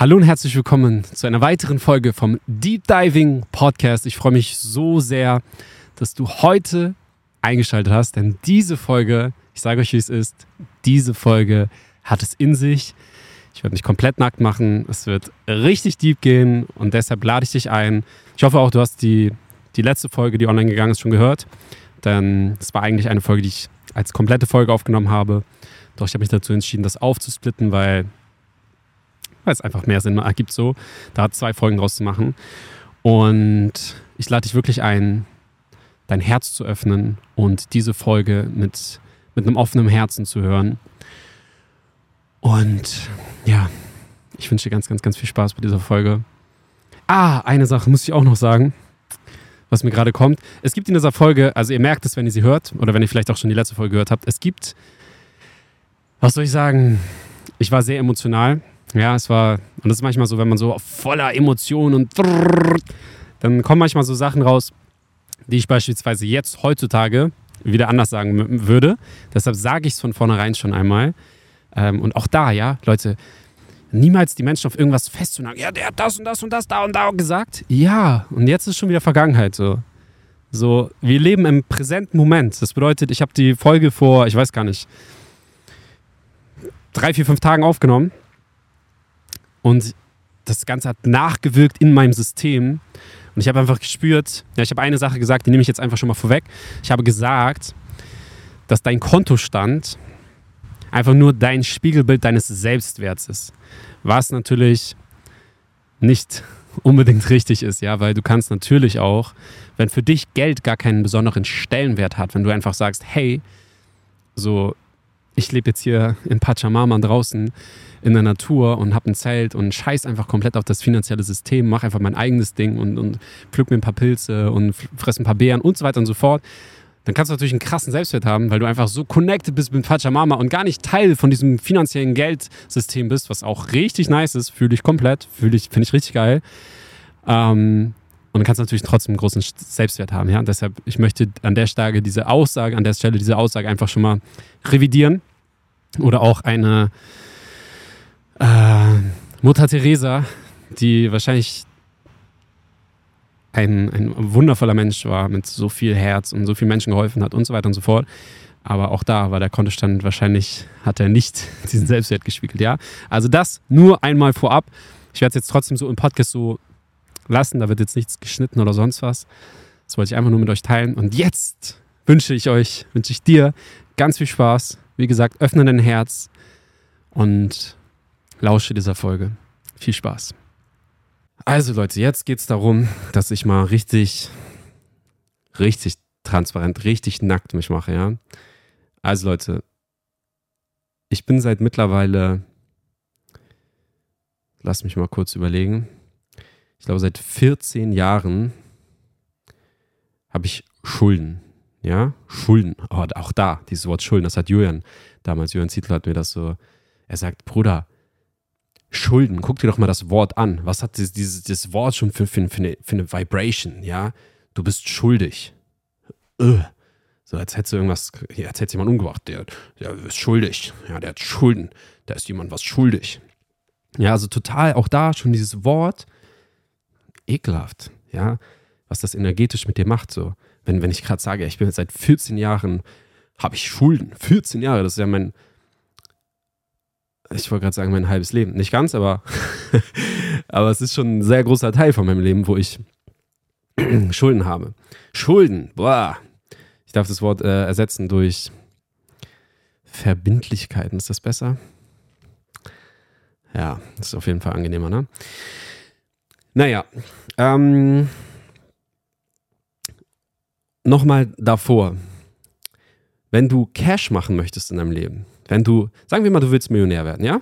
Hallo und herzlich willkommen zu einer weiteren Folge vom Deep Diving Podcast. Ich freue mich so sehr, dass du heute eingeschaltet hast, denn diese Folge, ich sage euch, wie es ist, diese Folge hat es in sich. Ich werde mich komplett nackt machen. Es wird richtig deep gehen und deshalb lade ich dich ein. Ich hoffe auch, du hast die, die letzte Folge, die online gegangen ist, schon gehört. Denn es war eigentlich eine Folge, die ich als komplette Folge aufgenommen habe. Doch ich habe mich dazu entschieden, das aufzusplitten, weil weil es einfach mehr Sinn ergibt, so da zwei Folgen draus zu machen. Und ich lade dich wirklich ein, dein Herz zu öffnen und diese Folge mit, mit einem offenen Herzen zu hören. Und ja, ich wünsche dir ganz, ganz, ganz viel Spaß bei dieser Folge. Ah, eine Sache muss ich auch noch sagen, was mir gerade kommt. Es gibt in dieser Folge, also ihr merkt es, wenn ihr sie hört, oder wenn ihr vielleicht auch schon die letzte Folge gehört habt, es gibt, was soll ich sagen, ich war sehr emotional ja, es war, und das ist manchmal so, wenn man so voller Emotionen und dann kommen manchmal so Sachen raus, die ich beispielsweise jetzt heutzutage wieder anders sagen würde. Deshalb sage ich es von vornherein schon einmal. Ähm, und auch da, ja, Leute, niemals die Menschen auf irgendwas festzunageln. Ja, der hat das und das und das da und da gesagt. Ja, und jetzt ist schon wieder Vergangenheit so. So, wir leben im präsenten Moment. Das bedeutet, ich habe die Folge vor, ich weiß gar nicht, drei, vier, fünf Tagen aufgenommen. Und das Ganze hat nachgewirkt in meinem System. Und ich habe einfach gespürt, ja, ich habe eine Sache gesagt, die nehme ich jetzt einfach schon mal vorweg. Ich habe gesagt, dass dein Kontostand einfach nur dein Spiegelbild deines Selbstwerts ist. Was natürlich nicht unbedingt richtig ist, ja, weil du kannst natürlich auch, wenn für dich Geld gar keinen besonderen Stellenwert hat, wenn du einfach sagst, hey, so, ich lebe jetzt hier in Pachamama draußen, in der Natur und habe ein Zelt und scheiß einfach komplett auf das finanzielle System, mache einfach mein eigenes Ding und, und pflück mir ein paar Pilze und fresse ein paar Beeren und so weiter und so fort, dann kannst du natürlich einen krassen Selbstwert haben, weil du einfach so connected bist mit Pachamama und gar nicht Teil von diesem finanziellen Geldsystem bist, was auch richtig nice ist, fühle ich komplett, fühle ich, finde ich richtig geil. Ähm, und dann kannst du natürlich trotzdem einen großen Selbstwert haben. Ja? Deshalb, ich möchte an der Stelle diese Aussage, an der Stelle diese Aussage einfach schon mal revidieren. Oder auch eine, äh, Mutter Teresa, die wahrscheinlich ein, ein wundervoller Mensch war, mit so viel Herz und so vielen Menschen geholfen hat und so weiter und so fort. Aber auch da war der Kontostand wahrscheinlich, hat er nicht diesen Selbstwert gespiegelt, ja. Also das nur einmal vorab. Ich werde es jetzt trotzdem so im Podcast so lassen, da wird jetzt nichts geschnitten oder sonst was. Das wollte ich einfach nur mit euch teilen. Und jetzt wünsche ich euch, wünsche ich dir ganz viel Spaß. Wie gesagt, öffne dein Herz und lausche dieser Folge. Viel Spaß. Also Leute, jetzt geht es darum, dass ich mal richtig, richtig transparent, richtig nackt mich mache, ja. Also Leute, ich bin seit mittlerweile, lass mich mal kurz überlegen, ich glaube seit 14 Jahren habe ich Schulden, ja, Schulden, oh, auch da, dieses Wort Schulden, das hat Julian damals, Julian Zietler hat mir das so, er sagt, Bruder, Schulden, guck dir doch mal das Wort an. Was hat dieses, dieses, dieses Wort schon für, für, für, eine, für eine Vibration, ja? Du bist schuldig. Ugh. So, als hättest du irgendwas, als hätte jemand umgebracht. Der, der ist schuldig. Ja, der hat Schulden. Da ist jemand was schuldig. Ja, also total auch da schon dieses Wort ekelhaft. Ja, was das energetisch mit dir macht. So, wenn, wenn ich gerade sage, ich bin jetzt seit 14 Jahren, habe ich Schulden. 14 Jahre, das ist ja mein, ich wollte gerade sagen, mein halbes Leben. Nicht ganz, aber, aber es ist schon ein sehr großer Teil von meinem Leben, wo ich Schulden habe. Schulden, boah. Ich darf das Wort äh, ersetzen durch Verbindlichkeiten. Ist das besser? Ja, ist auf jeden Fall angenehmer, ne? Naja, ähm, nochmal davor. Wenn du Cash machen möchtest in deinem Leben, wenn du, sagen wir mal, du willst Millionär werden, ja?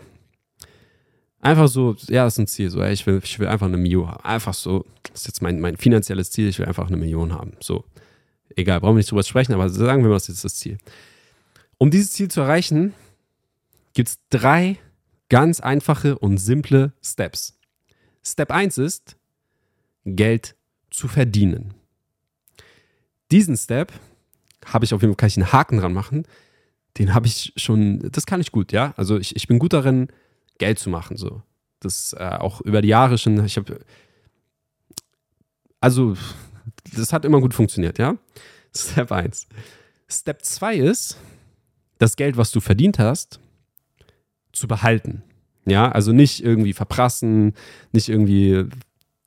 Einfach so, ja, das ist ein Ziel, so, ey, ich will, ich will einfach eine Million haben. Einfach so, das ist jetzt mein, mein finanzielles Ziel, ich will einfach eine Million haben. So, egal, brauchen wir nicht drüber sprechen, aber sagen wir mal, das ist das Ziel. Um dieses Ziel zu erreichen, gibt es drei ganz einfache und simple Steps. Step 1 ist, Geld zu verdienen. Diesen Step habe ich auf jeden Fall, kann ich einen Haken dran machen, den habe ich schon, das kann ich gut, ja. Also ich, ich bin gut darin, Geld zu machen, so. das äh, auch über die Jahre schon, ich habe, also, das hat immer gut funktioniert, ja? Step 1. Step 2 ist, das Geld, was du verdient hast, zu behalten. Ja, also nicht irgendwie verprassen, nicht irgendwie,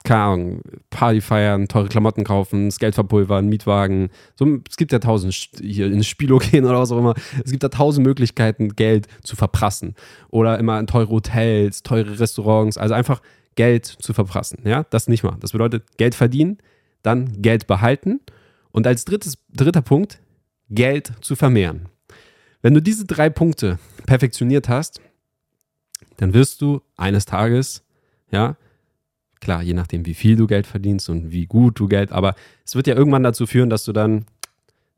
keine Ahnung, Party feiern, teure Klamotten kaufen, das Geld verpulvern, Mietwagen. So, es gibt ja tausend, hier ins Spielo gehen oder was auch immer. Es gibt da tausend Möglichkeiten, Geld zu verprassen. Oder immer in teure Hotels, teure Restaurants. Also einfach Geld zu verprassen. Ja, das nicht machen. Das bedeutet Geld verdienen, dann Geld behalten. Und als drittes, dritter Punkt, Geld zu vermehren. Wenn du diese drei Punkte perfektioniert hast, dann wirst du eines Tages, ja, klar, je nachdem, wie viel du Geld verdienst und wie gut du Geld, aber es wird ja irgendwann dazu führen, dass du dann,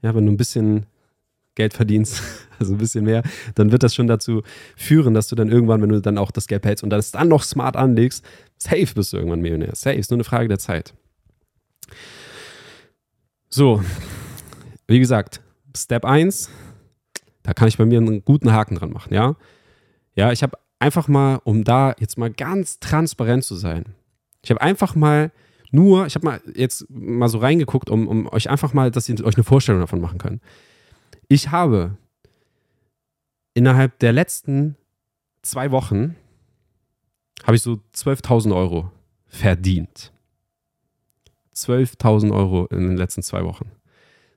ja, wenn du ein bisschen Geld verdienst, also ein bisschen mehr, dann wird das schon dazu führen, dass du dann irgendwann, wenn du dann auch das Geld hältst und das dann noch smart anlegst, safe bist du irgendwann Millionär. Safe, ist nur eine Frage der Zeit. So, wie gesagt, Step 1, da kann ich bei mir einen guten Haken dran machen, ja. Ja, ich habe einfach mal, um da jetzt mal ganz transparent zu sein, ich habe einfach mal nur, ich habe mal jetzt mal so reingeguckt, um, um euch einfach mal, dass ihr euch eine Vorstellung davon machen könnt. Ich habe innerhalb der letzten zwei Wochen habe ich so 12.000 Euro verdient. 12.000 Euro in den letzten zwei Wochen.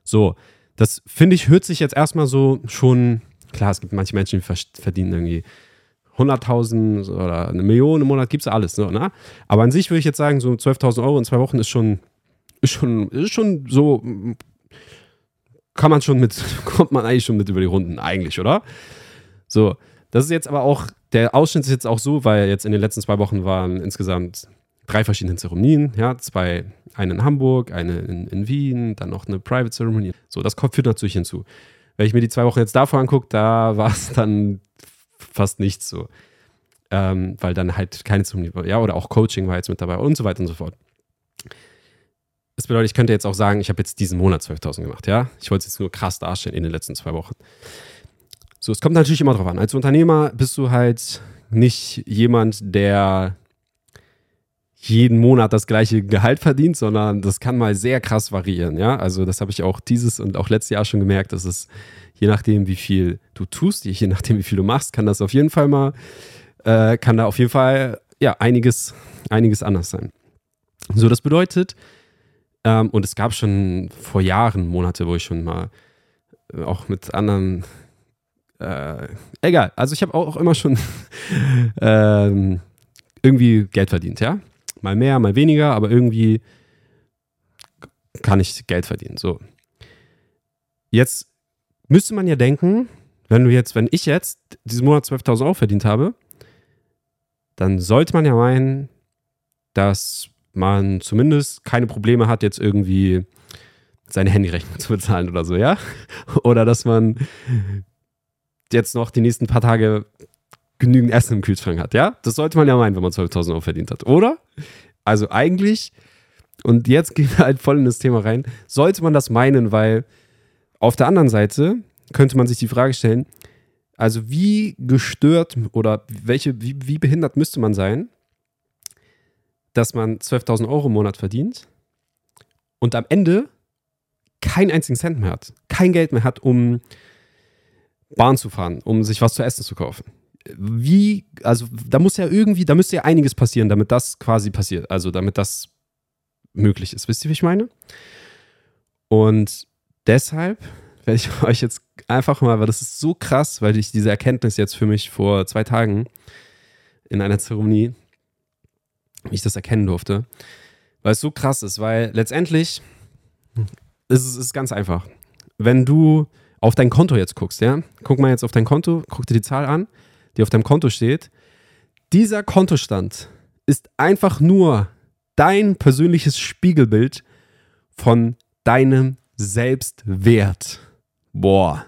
So, das finde ich, hört sich jetzt erstmal so schon, klar, es gibt manche Menschen, die verdienen irgendwie 100.000 oder eine Million im Monat, gibt es alles. Ne? Aber an sich würde ich jetzt sagen, so 12.000 Euro in zwei Wochen ist schon, ist schon, ist schon so, kann man schon mit, kommt man eigentlich schon mit über die Runden, eigentlich, oder? So, das ist jetzt aber auch, der Ausschnitt ist jetzt auch so, weil jetzt in den letzten zwei Wochen waren insgesamt drei verschiedene Zeremonien, ja, zwei, eine in Hamburg, eine in, in Wien, dann noch eine Private Zeremonie. So, das führt natürlich hinzu. Wenn ich mir die zwei Wochen jetzt davor angucke, da war es dann fast nichts so. Ähm, weil dann halt keine Zeremonie war. Ja, oder auch Coaching war jetzt mit dabei und so weiter und so fort. Das bedeutet, ich könnte jetzt auch sagen, ich habe jetzt diesen Monat 12.000 gemacht, ja. Ich wollte es jetzt nur krass darstellen in den letzten zwei Wochen. So, es kommt natürlich immer drauf an. Als Unternehmer bist du halt nicht jemand, der jeden Monat das gleiche Gehalt verdient, sondern das kann mal sehr krass variieren, ja. Also das habe ich auch dieses und auch letztes Jahr schon gemerkt, dass es je nachdem, wie viel du tust, je nachdem, wie viel du machst, kann das auf jeden Fall mal, äh, kann da auf jeden Fall ja einiges, einiges anders sein. So, das bedeutet, ähm, und es gab schon vor Jahren Monate, wo ich schon mal äh, auch mit anderen äh, egal, also ich habe auch immer schon ähm, irgendwie Geld verdient, ja. Mal mehr, mal weniger, aber irgendwie kann ich Geld verdienen. So. Jetzt müsste man ja denken, wenn du jetzt, wenn ich jetzt diesen Monat 12.000 Euro verdient habe, dann sollte man ja meinen, dass man zumindest keine Probleme hat, jetzt irgendwie seine Handyrechnung zu bezahlen oder so, ja? Oder dass man jetzt noch die nächsten paar Tage genügend Essen im Kühlschrank hat, ja? Das sollte man ja meinen, wenn man 12.000 Euro verdient hat, oder? Also eigentlich, und jetzt gehen wir halt voll in das Thema rein, sollte man das meinen, weil auf der anderen Seite könnte man sich die Frage stellen, also wie gestört oder welche, wie, wie behindert müsste man sein, dass man 12.000 Euro im Monat verdient und am Ende keinen einzigen Cent mehr hat, kein Geld mehr hat, um Bahn zu fahren, um sich was zu essen zu kaufen. Wie, also da muss ja irgendwie, da müsste ja einiges passieren, damit das quasi passiert, also damit das möglich ist. Wisst ihr, wie ich meine? Und deshalb werde ich euch jetzt einfach mal, weil das ist so krass, weil ich diese Erkenntnis jetzt für mich vor zwei Tagen in einer Zeremonie, wie ich das erkennen durfte, weil es so krass ist, weil letztendlich ist es ist ganz einfach. Wenn du auf dein Konto jetzt guckst, ja, guck mal jetzt auf dein Konto, guck dir die Zahl an, die auf deinem Konto steht. Dieser Kontostand ist einfach nur dein persönliches Spiegelbild von deinem Selbstwert. Boah,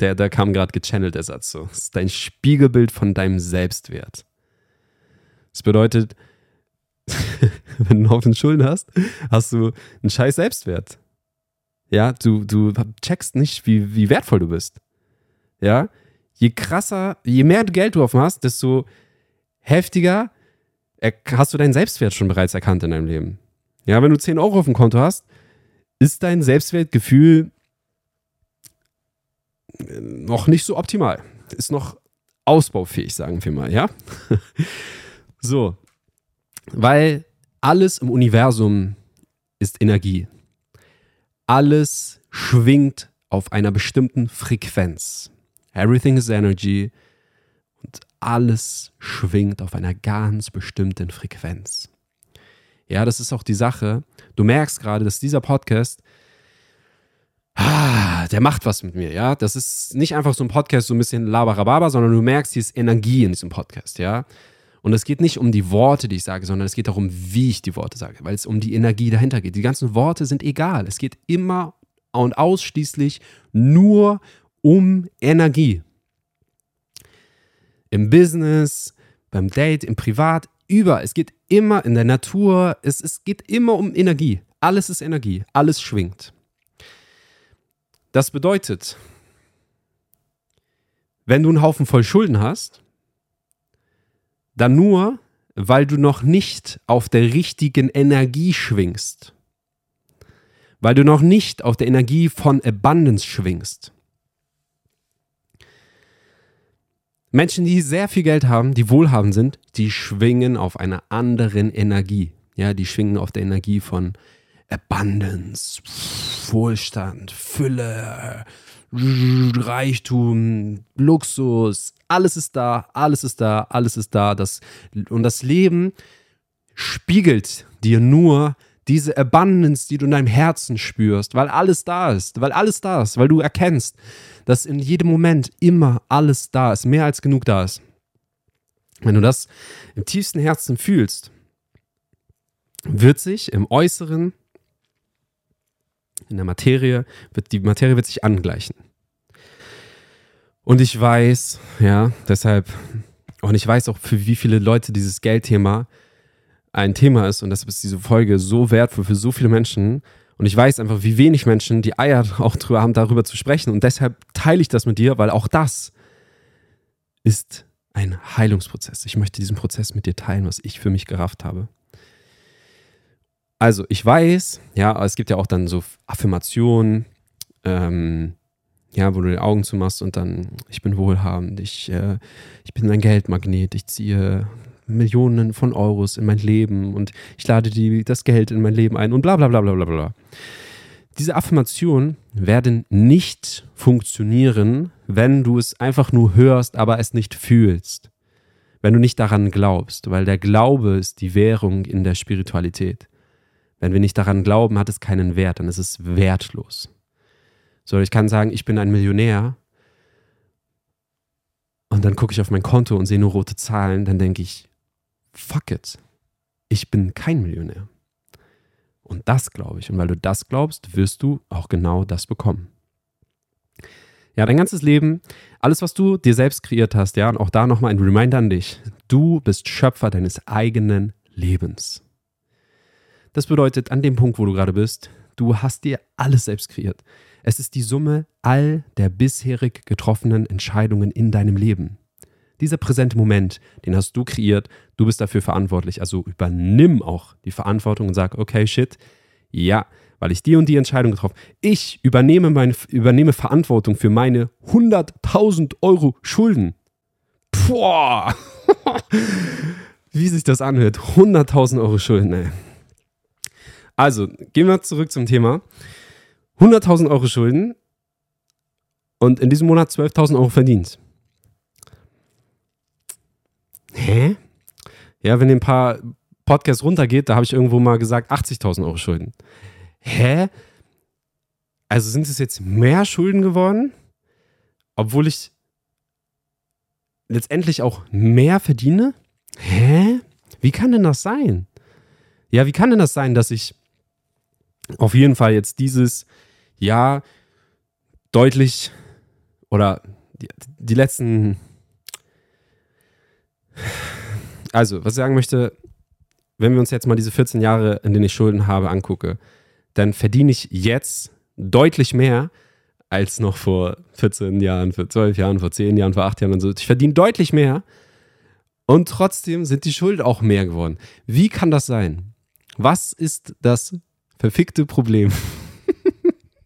der, der kam gerade gechannelt, der Satz so. Das ist dein Spiegelbild von deinem Selbstwert. Das bedeutet, wenn du einen Haufen Schulden hast, hast du einen scheiß Selbstwert. Ja, du, du checkst nicht, wie, wie wertvoll du bist. Ja, je krasser, je mehr Geld du offen hast, desto heftiger hast du deinen Selbstwert schon bereits erkannt in deinem Leben. Ja, wenn du 10 Euro auf dem Konto hast, ist dein Selbstwertgefühl äh, noch nicht so optimal. Ist noch ausbaufähig, sagen wir mal, ja? so. Weil alles im Universum ist Energie. Alles schwingt auf einer bestimmten Frequenz. Everything is energy und alles schwingt auf einer ganz bestimmten Frequenz. Ja, das ist auch die Sache. Du merkst gerade, dass dieser Podcast, ah, der macht was mit mir, ja. Das ist nicht einfach so ein Podcast, so ein bisschen labarababa, sondern du merkst, hier ist Energie in diesem Podcast, ja. Und es geht nicht um die Worte, die ich sage, sondern es geht darum, wie ich die Worte sage, weil es um die Energie dahinter geht. Die ganzen Worte sind egal. Es geht immer und ausschließlich nur um Energie. Im Business, beim Date, im Privat, über. Es geht immer in der Natur, es, es geht immer um Energie. Alles ist Energie, alles schwingt. Das bedeutet, wenn du einen Haufen voll Schulden hast, dann nur, weil du noch nicht auf der richtigen Energie schwingst. Weil du noch nicht auf der Energie von Abundance schwingst. Menschen, die sehr viel Geld haben, die wohlhabend sind, die schwingen auf einer anderen Energie. Ja, die schwingen auf der Energie von Abundance, Wohlstand, Fülle, Reichtum, Luxus, alles ist da, alles ist da, alles ist da. Das, und das Leben spiegelt dir nur diese Abundance, die du in deinem Herzen spürst, weil alles da ist, weil alles da ist, weil du erkennst, dass in jedem Moment immer alles da ist, mehr als genug da ist. Wenn du das im tiefsten Herzen fühlst, wird sich im Äußeren, in der Materie, wird, die Materie wird sich angleichen. Und ich weiß, ja, deshalb, und ich weiß auch, für wie viele Leute dieses Geldthema ein Thema ist und deshalb ist diese Folge so wertvoll für so viele Menschen. Und ich weiß einfach, wie wenig Menschen die Eier auch drüber haben, darüber zu sprechen. Und deshalb teile ich das mit dir, weil auch das ist ein Heilungsprozess. Ich möchte diesen Prozess mit dir teilen, was ich für mich gerafft habe. Also, ich weiß, ja, es gibt ja auch dann so Affirmationen, ähm, ja, wo du die Augen zumachst und dann, ich bin wohlhabend, ich, äh, ich bin ein Geldmagnet, ich ziehe Millionen von Euros in mein Leben und ich lade die, das Geld in mein Leben ein und bla bla bla bla bla bla. Diese Affirmationen werden nicht funktionieren, wenn du es einfach nur hörst, aber es nicht fühlst. Wenn du nicht daran glaubst, weil der Glaube ist die Währung in der Spiritualität. Wenn wir nicht daran glauben, hat es keinen Wert, dann ist es wertlos. So, ich kann sagen, ich bin ein Millionär und dann gucke ich auf mein Konto und sehe nur rote Zahlen, dann denke ich, fuck it, ich bin kein Millionär. Und das glaube ich. Und weil du das glaubst, wirst du auch genau das bekommen. Ja, dein ganzes Leben, alles, was du dir selbst kreiert hast, ja, und auch da nochmal ein Reminder an dich. Du bist Schöpfer deines eigenen Lebens. Das bedeutet, an dem Punkt, wo du gerade bist, du hast dir alles selbst kreiert. Es ist die Summe all der bisherig getroffenen Entscheidungen in deinem Leben. Dieser präsente Moment, den hast du kreiert, du bist dafür verantwortlich. Also übernimm auch die Verantwortung und sag, okay, shit, ja, weil ich die und die Entscheidung getroffen habe. Ich übernehme, meine, übernehme Verantwortung für meine 100.000 Euro Schulden. Boah, wie sich das anhört. 100.000 Euro Schulden, ey. Also, gehen wir zurück zum Thema. 100.000 Euro Schulden und in diesem Monat 12.000 Euro verdient. Hä? Ja, wenn ein paar Podcasts runtergeht, da habe ich irgendwo mal gesagt 80.000 Euro Schulden. Hä? Also sind es jetzt mehr Schulden geworden, obwohl ich letztendlich auch mehr verdiene? Hä? Wie kann denn das sein? Ja, wie kann denn das sein, dass ich auf jeden Fall jetzt dieses Jahr deutlich oder die, die letzten also, was ich sagen möchte, wenn wir uns jetzt mal diese 14 Jahre, in denen ich Schulden habe, angucke, dann verdiene ich jetzt deutlich mehr als noch vor 14 Jahren, vor 12 Jahren, vor 10 Jahren, vor 8 Jahren und so. Ich verdiene deutlich mehr. Und trotzdem sind die Schulden auch mehr geworden. Wie kann das sein? Was ist das verfickte Problem?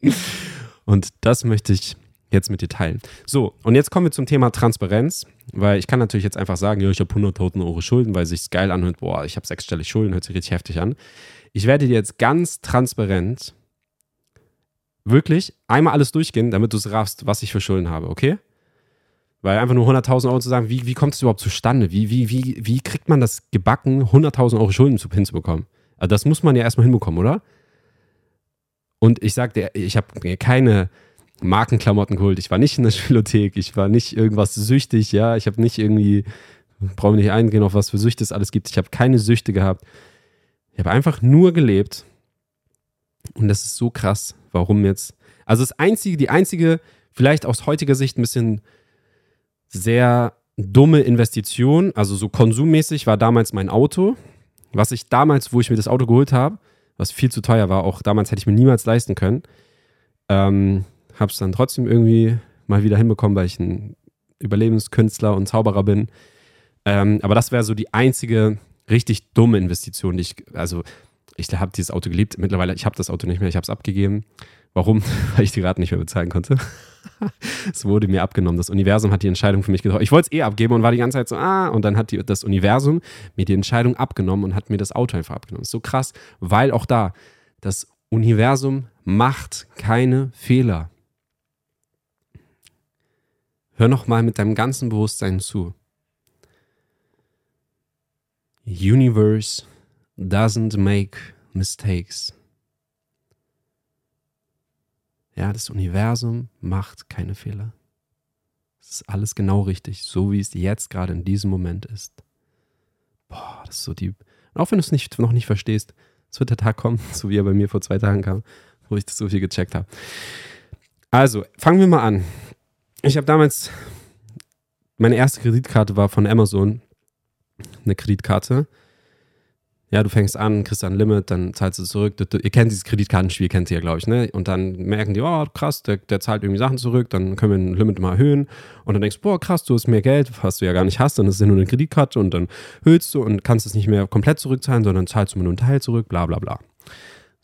und das möchte ich jetzt mit dir teilen. So, und jetzt kommen wir zum Thema Transparenz, weil ich kann natürlich jetzt einfach sagen, ja, ich habe 100.000 Euro Schulden, weil sich geil anhört, boah, ich habe sechsstellig Schulden, hört sich richtig heftig an. Ich werde dir jetzt ganz transparent wirklich einmal alles durchgehen, damit du es raffst, was ich für Schulden habe, okay? Weil einfach nur 100.000 Euro zu sagen, wie, wie kommt es überhaupt zustande? Wie, wie, wie, wie kriegt man das gebacken, 100.000 Euro Schulden zu, hinzubekommen? Also das muss man ja erstmal hinbekommen, oder? Und ich sagte, ich habe keine Markenklamotten geholt. Ich war nicht in der Spielothek, ich war nicht irgendwas süchtig, ja. Ich habe nicht irgendwie, brauche nicht eingehen, auf was für Süchte es alles gibt. Ich habe keine Süchte gehabt. Ich habe einfach nur gelebt. Und das ist so krass, warum jetzt. Also das einzige, die einzige, vielleicht aus heutiger Sicht ein bisschen sehr dumme Investition, also so konsummäßig, war damals mein Auto. Was ich damals, wo ich mir das Auto geholt habe, was viel zu teuer war, auch damals hätte ich mir niemals leisten können, ähm, habe es dann trotzdem irgendwie mal wieder hinbekommen, weil ich ein Überlebenskünstler und Zauberer bin. Ähm, aber das wäre so die einzige richtig dumme Investition, die ich, also ich habe dieses Auto geliebt. Mittlerweile, ich habe das Auto nicht mehr, ich habe es abgegeben. Warum? Weil ich die Raten nicht mehr bezahlen konnte. es wurde mir abgenommen. Das Universum hat die Entscheidung für mich getroffen. Ich wollte es eh abgeben und war die ganze Zeit so, ah, und dann hat die, das Universum mir die Entscheidung abgenommen und hat mir das Auto einfach abgenommen. Ist so krass, weil auch da, das Universum macht keine Fehler. Hör noch mal mit deinem ganzen Bewusstsein zu. Universe doesn't make mistakes. Ja, das Universum macht keine Fehler. Es ist alles genau richtig, so wie es jetzt gerade in diesem Moment ist. Boah, das ist so die. Auch wenn du es nicht, noch nicht verstehst, es wird der Tag kommen, so wie er bei mir vor zwei Tagen kam, wo ich das so viel gecheckt habe. Also, fangen wir mal an. Ich habe damals, meine erste Kreditkarte war von Amazon, eine Kreditkarte ja, du fängst an, kriegst ein Limit, dann zahlst du zurück. Ihr kennt dieses Kreditkartenspiel, kennt ihr ja, glaube ich, ne? Und dann merken die, oh, krass, der, der, zahlt irgendwie Sachen zurück, dann können wir ein Limit mal erhöhen. Und dann denkst du, boah, krass, du hast mehr Geld, was du ja gar nicht hast, dann ist es ja nur eine Kreditkarte und dann höhlst du und kannst es nicht mehr komplett zurückzahlen, sondern zahlst du nur einen Teil zurück, bla bla bla.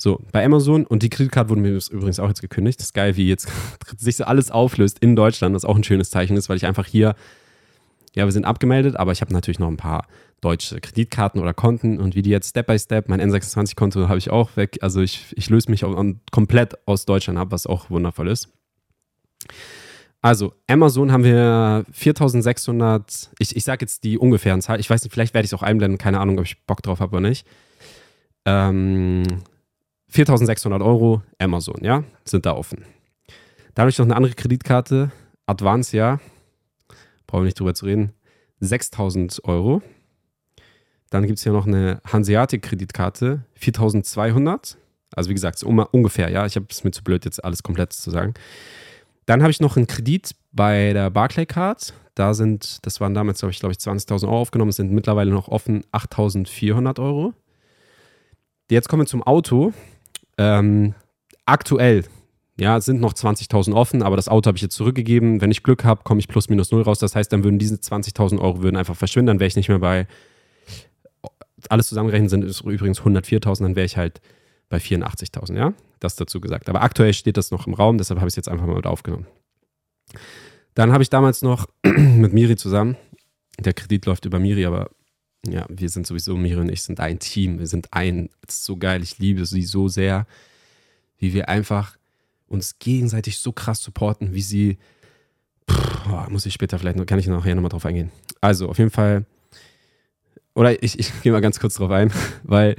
So, bei Amazon und die Kreditkarte wurde mir übrigens auch jetzt gekündigt. Das ist geil, wie jetzt sich so alles auflöst in Deutschland, was auch ein schönes Zeichen ist, weil ich einfach hier, ja, wir sind abgemeldet, aber ich habe natürlich noch ein paar deutsche Kreditkarten oder Konten und wie die jetzt Step by Step, mein N26-Konto habe ich auch weg. Also ich, ich löse mich auch komplett aus Deutschland ab, was auch wundervoll ist. Also, Amazon haben wir 4600, ich, ich sage jetzt die ungefähren Zahl, ich weiß nicht, vielleicht werde ich es auch einblenden, keine Ahnung, ob ich Bock drauf habe oder nicht. Ähm, 4600 Euro Amazon, ja, sind da offen. Da habe ich noch eine andere Kreditkarte, Advancia, brauchen wir nicht drüber zu reden, 6000 Euro. Dann gibt es hier noch eine Hanseatic-Kreditkarte, 4200. Also wie gesagt, um, ungefähr, ja. Ich habe es mir zu blöd, jetzt alles komplett zu sagen. Dann habe ich noch einen Kredit bei der Barclaycard. Da sind, das waren damals, glaube ich, glaube ich 20.000 Euro aufgenommen, sind mittlerweile noch offen 8.400 Euro. Jetzt kommen wir zum Auto. Ähm, aktuell, ja, sind noch 20.000 offen, aber das Auto habe ich jetzt zurückgegeben. Wenn ich Glück habe, komme ich plus minus null raus. Das heißt, dann würden diese 20.000 Euro würden einfach verschwinden. Dann wäre ich nicht mehr bei alles zusammengerechnet sind es übrigens 104.000, dann wäre ich halt bei 84.000, ja? Das dazu gesagt. Aber aktuell steht das noch im Raum, deshalb habe ich es jetzt einfach mal mit aufgenommen. Dann habe ich damals noch mit Miri zusammen, der Kredit läuft über Miri, aber ja, wir sind sowieso, Miri und ich sind ein Team, wir sind ein, es ist so geil, ich liebe sie so sehr, wie wir einfach uns gegenseitig so krass supporten, wie sie, pff, oh, muss ich später vielleicht, noch, kann ich nachher nochmal drauf eingehen. Also, auf jeden Fall oder ich, ich gehe mal ganz kurz drauf ein, weil,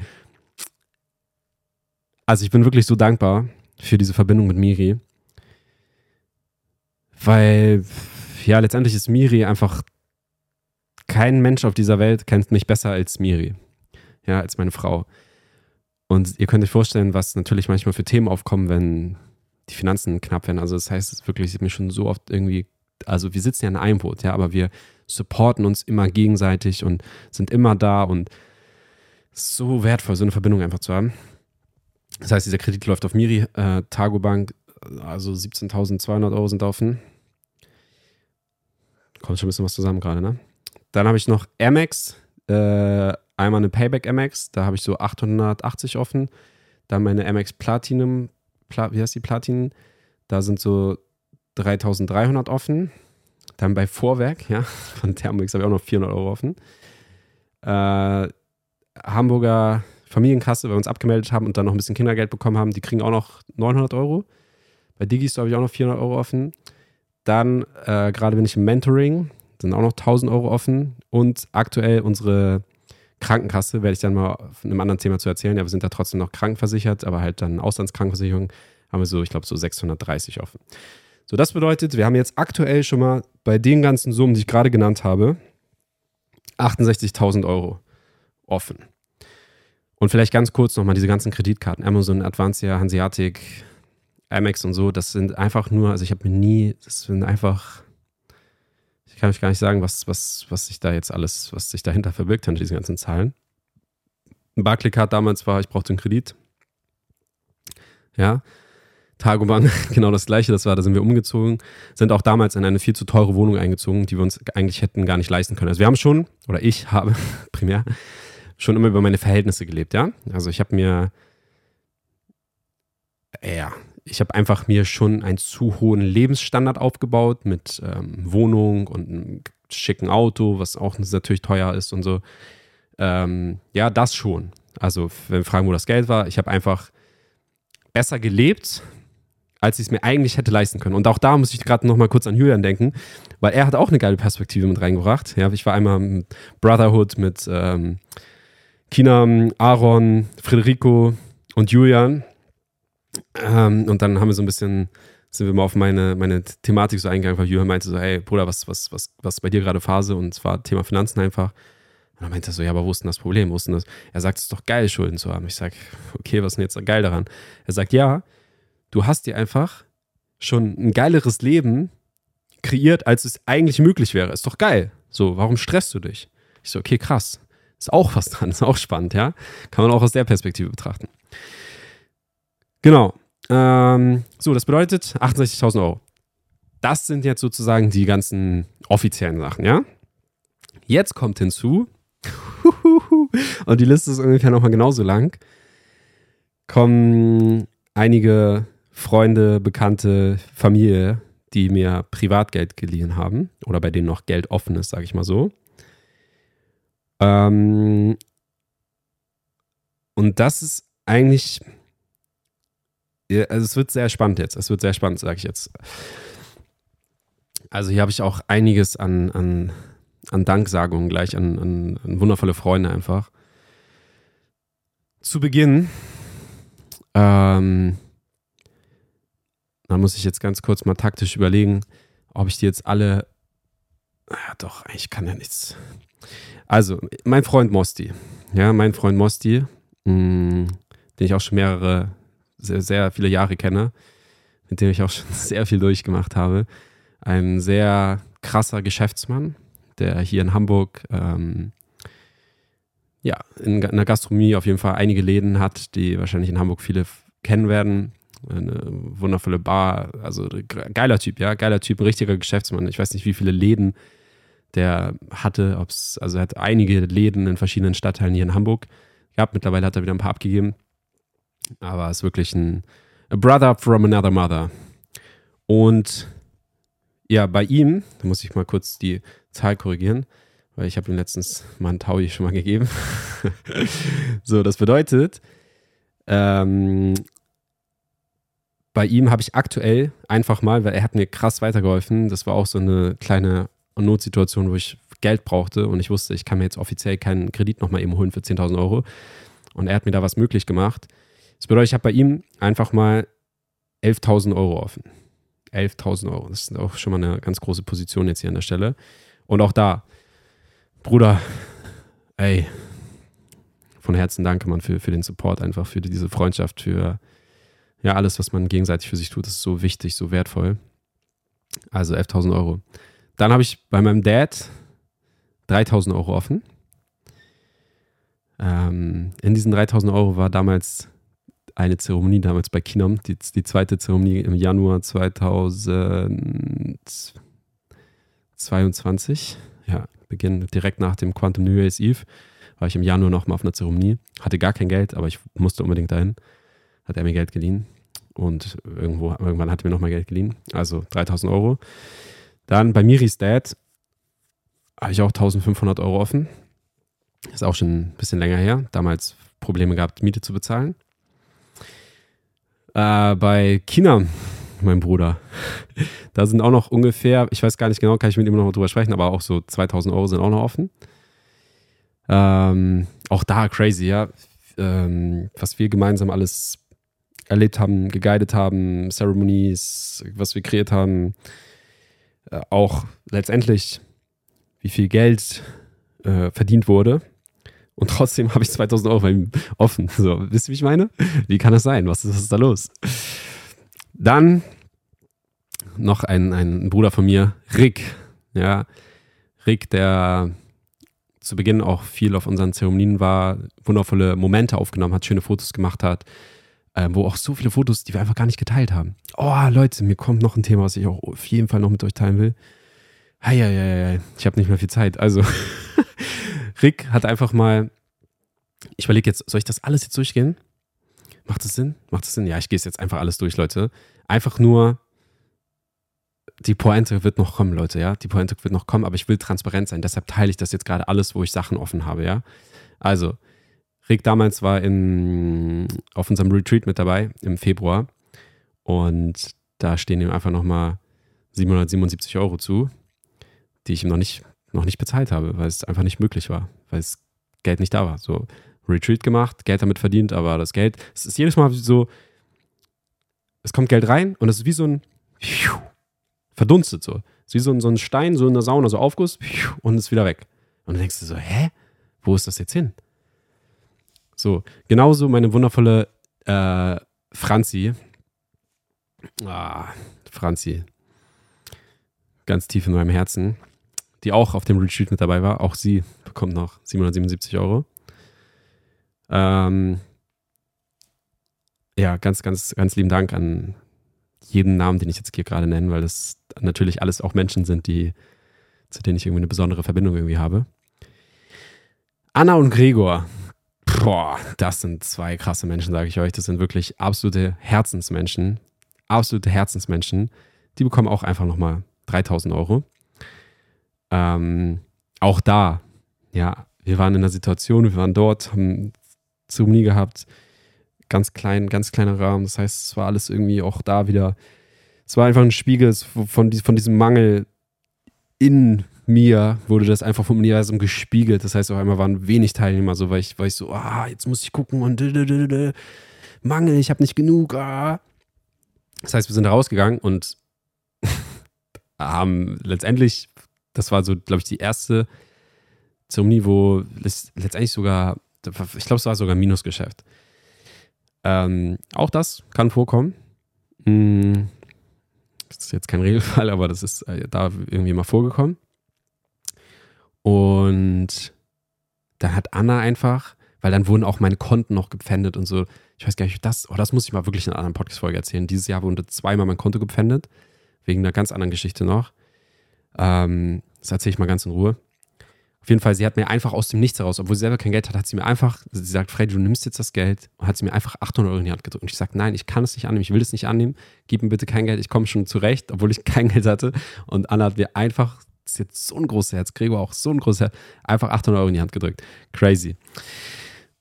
also ich bin wirklich so dankbar für diese Verbindung mit Miri, weil, ja, letztendlich ist Miri einfach, kein Mensch auf dieser Welt kennt mich besser als Miri, ja, als meine Frau. Und ihr könnt euch vorstellen, was natürlich manchmal für Themen aufkommen, wenn die Finanzen knapp werden. Also das heißt, es ist wirklich mir schon so oft irgendwie, also wir sitzen ja in einem Boot, ja, aber wir supporten uns immer gegenseitig und sind immer da und so wertvoll, so eine Verbindung einfach zu haben. Das heißt, dieser Kredit läuft auf Miri, äh, Targo Bank, also 17.200 Euro sind offen. Kommt schon ein bisschen was zusammen gerade, ne? Dann habe ich noch Amex, äh, einmal eine Payback Amex, da habe ich so 880 offen. Dann meine Amex Platinum, Pla wie heißt die Platin? Da sind so 3300 offen. Dann bei Vorwerk, ja, von Thermomix habe ich auch noch 400 Euro offen. Äh, Hamburger Familienkasse, weil wir uns abgemeldet haben und dann noch ein bisschen Kindergeld bekommen haben, die kriegen auch noch 900 Euro. Bei Digis habe ich auch noch 400 Euro offen. Dann, äh, gerade bin ich im Mentoring, sind auch noch 1000 Euro offen. Und aktuell unsere Krankenkasse, werde ich dann mal von einem anderen Thema zu erzählen. Ja, wir sind da trotzdem noch krankenversichert, aber halt dann Auslandskrankenversicherung haben wir so, ich glaube, so 630 offen. So, das bedeutet, wir haben jetzt aktuell schon mal bei den ganzen Summen, die ich gerade genannt habe, 68.000 Euro offen. Und vielleicht ganz kurz nochmal diese ganzen Kreditkarten, Amazon, Advancia, Hanseatic, Amex und so, das sind einfach nur, also ich habe mir nie, das sind einfach, kann euch gar nicht sagen, was, was, was sich da jetzt alles, was sich dahinter verbirgt hinter diesen ganzen Zahlen. Barclaycard damals war, ich brauchte einen Kredit. Ja, Tagobank, genau das gleiche, das war, da sind wir umgezogen, sind auch damals in eine viel zu teure Wohnung eingezogen, die wir uns eigentlich hätten gar nicht leisten können. Also wir haben schon, oder ich habe primär, schon immer über meine Verhältnisse gelebt, ja. Also ich habe mir, ja, ich habe einfach mir schon einen zu hohen Lebensstandard aufgebaut mit ähm, Wohnung und einem schicken Auto, was auch natürlich teuer ist und so. Ähm, ja, das schon. Also, wenn wir fragen, wo das Geld war, ich habe einfach besser gelebt, als ich es mir eigentlich hätte leisten können. Und auch da muss ich gerade noch mal kurz an Julian denken, weil er hat auch eine geile Perspektive mit reingebracht. Ja, ich war einmal im Brotherhood mit ähm, Kina, Aaron, Federico und Julian. Ähm, und dann haben wir so ein bisschen, sind wir mal auf meine, meine Thematik so eingegangen, weil Julian meinte so, hey Bruder, was, was, was, was bei dir gerade Phase? Und zwar Thema Finanzen einfach. Und dann meinte er so, ja, aber wo ist denn das Problem? Wo ist denn das? Er sagt, es ist doch geil, Schulden zu haben. Ich sage, okay, was ist denn jetzt geil daran? Er sagt, ja, du hast dir einfach schon ein geileres Leben kreiert, als es eigentlich möglich wäre. Ist doch geil. So, warum stresst du dich? Ich so, okay, krass. Ist auch was dran, ist auch spannend, ja. Kann man auch aus der Perspektive betrachten. Genau. Ähm, so, das bedeutet 68.000 Euro. Das sind jetzt sozusagen die ganzen offiziellen Sachen, ja. Jetzt kommt hinzu, und die Liste ist ungefähr nochmal genauso lang, kommen einige Freunde, Bekannte, Familie, die mir Privatgeld geliehen haben oder bei denen noch Geld offen ist, sage ich mal so. Ähm, und das ist eigentlich, also es wird sehr spannend jetzt. Es wird sehr spannend, sage ich jetzt. Also hier habe ich auch einiges an, an, an Danksagungen gleich, an, an, an wundervolle Freunde einfach. Zu Beginn, ähm, da muss ich jetzt ganz kurz mal taktisch überlegen, ob ich die jetzt alle. Ja, doch, ich kann ja nichts. Also, mein Freund Mosti. Ja, mein Freund Mosti, mh, mm, den ich auch schon mehrere, sehr, sehr viele Jahre kenne, mit dem ich auch schon sehr viel durchgemacht habe. Ein sehr krasser Geschäftsmann, der hier in Hamburg ähm, ja, in, der Gastronomie auf jeden Fall einige Läden hat, die wahrscheinlich in Hamburg viele kennen werden. Eine wundervolle Bar, also geiler Typ, ja, geiler Typ, ein richtiger Geschäftsmann. Ich weiß nicht, wie viele Läden der hatte, ob's, also er hat einige Läden in verschiedenen Stadtteilen hier in Hamburg gehabt. Mittlerweile hat er wieder ein paar abgegeben. Aber es ist wirklich ein a Brother from another mother. Und ja, bei ihm, da muss ich mal kurz die Zahl korrigieren, weil ich habe ihm letztens mal einen Taui schon mal gegeben. so, das bedeutet, ähm, bei ihm habe ich aktuell einfach mal, weil er hat mir krass weitergeholfen, das war auch so eine kleine Notsituation, wo ich Geld brauchte und ich wusste, ich kann mir jetzt offiziell keinen Kredit nochmal eben holen für 10.000 Euro. Und er hat mir da was möglich gemacht. Das bedeutet, ich habe bei ihm einfach mal 11.000 Euro offen. 11.000 Euro. Das ist auch schon mal eine ganz große Position jetzt hier an der Stelle. Und auch da, Bruder, ey, von Herzen danke, man, für, für den Support, einfach für diese Freundschaft, für ja, alles, was man gegenseitig für sich tut, ist so wichtig, so wertvoll. Also 11.000 Euro. Dann habe ich bei meinem Dad 3000 Euro offen. Ähm, in diesen 3000 Euro war damals eine Zeremonie, damals bei Kinom, die, die zweite Zeremonie im Januar 2022. Ja, Beginn, direkt nach dem Quantum New Year's Eve, war ich im Januar nochmal auf einer Zeremonie. Hatte gar kein Geld, aber ich musste unbedingt dahin. Hat er mir Geld geliehen. Und irgendwo, irgendwann hat er mir nochmal Geld geliehen. Also 3000 Euro. Dann bei Miris Dad habe ich auch 1500 Euro offen. Ist auch schon ein bisschen länger her. Damals Probleme gehabt, Miete zu bezahlen. Äh, bei China, mein Bruder, da sind auch noch ungefähr, ich weiß gar nicht genau, kann ich mit ihm noch drüber sprechen, aber auch so 2000 Euro sind auch noch offen. Ähm, auch da crazy, ja. Ähm, was wir gemeinsam alles erlebt haben, geguidet haben, Ceremonies, was wir kreiert haben, äh, auch letztendlich, wie viel Geld äh, verdient wurde. Und trotzdem habe ich 2000 Euro bei ihm offen. So, wisst ihr, wie ich meine? Wie kann das sein? Was ist, was ist da los? Dann noch ein, ein Bruder von mir, Rick. Ja, Rick, der zu Beginn auch viel auf unseren Zeremonien war, wundervolle Momente aufgenommen hat, schöne Fotos gemacht hat, äh, wo auch so viele Fotos, die wir einfach gar nicht geteilt haben. Oh, Leute, mir kommt noch ein Thema, was ich auch auf jeden Fall noch mit euch teilen will. Heieiei, ich habe nicht mehr viel Zeit. Also, Rick hat einfach mal, ich überlege jetzt, soll ich das alles jetzt durchgehen? Macht das Sinn? Macht das Sinn? Ja, ich gehe es jetzt einfach alles durch, Leute. Einfach nur, die Pointe wird noch kommen, Leute, ja. Die Pointe wird noch kommen, aber ich will transparent sein. Deshalb teile ich das jetzt gerade alles, wo ich Sachen offen habe, ja. Also, Rick damals war in, auf unserem Retreat mit dabei im Februar und da stehen ihm einfach nochmal 777 Euro zu, die ich ihm noch nicht, noch nicht bezahlt habe, weil es einfach nicht möglich war, weil das Geld nicht da war. So, Retreat gemacht, Geld damit verdient, aber das Geld, es ist jedes Mal so, es kommt Geld rein und es ist wie so ein verdunstet so. Es ist wie so ein, so ein Stein, so in der Sauna, so Aufguss und ist wieder weg. Und du denkst dir so, hä? Wo ist das jetzt hin? So, genauso meine wundervolle äh, Franzi. Ah, Franzi. Ganz tief in meinem Herzen. Die auch auf dem Retreat mit dabei war. Auch sie bekommt noch 777 Euro. Ähm, ja, ganz, ganz, ganz lieben Dank an jeden Namen, den ich jetzt hier gerade nenne, weil das natürlich alles auch Menschen sind, die, zu denen ich irgendwie eine besondere Verbindung irgendwie habe. Anna und Gregor. Boah, das sind zwei krasse Menschen, sage ich euch. Das sind wirklich absolute Herzensmenschen. Absolute Herzensmenschen. Die bekommen auch einfach nochmal 3000 Euro. Ähm, auch da, ja, wir waren in der Situation, wir waren dort, haben Zeremonie gehabt, ganz klein, ganz kleiner Rahmen. Das heißt, es war alles irgendwie auch da wieder. Es war einfach ein Spiegel von, von diesem Mangel in mir, wurde das einfach vom Universum gespiegelt. Das heißt, auf einmal waren wenig Teilnehmer, so weil ich, weil ich so, ah, jetzt muss ich gucken und Mangel, ich habe nicht genug. Ah. Das heißt, wir sind rausgegangen und haben letztendlich, das war so, glaube ich, die erste Zeremonie, wo letztendlich sogar, ich glaube, es war sogar Minusgeschäft. Ähm, auch das kann vorkommen. Hm, das ist jetzt kein Regelfall, aber das ist äh, da irgendwie mal vorgekommen. Und dann hat Anna einfach, weil dann wurden auch meine Konten noch gepfändet und so. Ich weiß gar nicht, das, oh, das muss ich mal wirklich in einer anderen Podcast-Folge erzählen. Dieses Jahr wurde zweimal mein Konto gepfändet, wegen einer ganz anderen Geschichte noch. Ähm, das erzähle ich mal ganz in Ruhe. Auf jeden Fall, sie hat mir einfach aus dem Nichts heraus, obwohl sie selber kein Geld hat, hat sie mir einfach, sie sagt, Freddy, du nimmst jetzt das Geld und hat sie mir einfach 800 Euro in die Hand gedrückt. Und ich sage, nein, ich kann es nicht annehmen, ich will es nicht annehmen, gib mir bitte kein Geld, ich komme schon zurecht, obwohl ich kein Geld hatte. Und Anna hat mir einfach, das ist jetzt so ein großes Herz, Gregor auch so ein großes Herz, einfach 800 Euro in die Hand gedrückt. Crazy.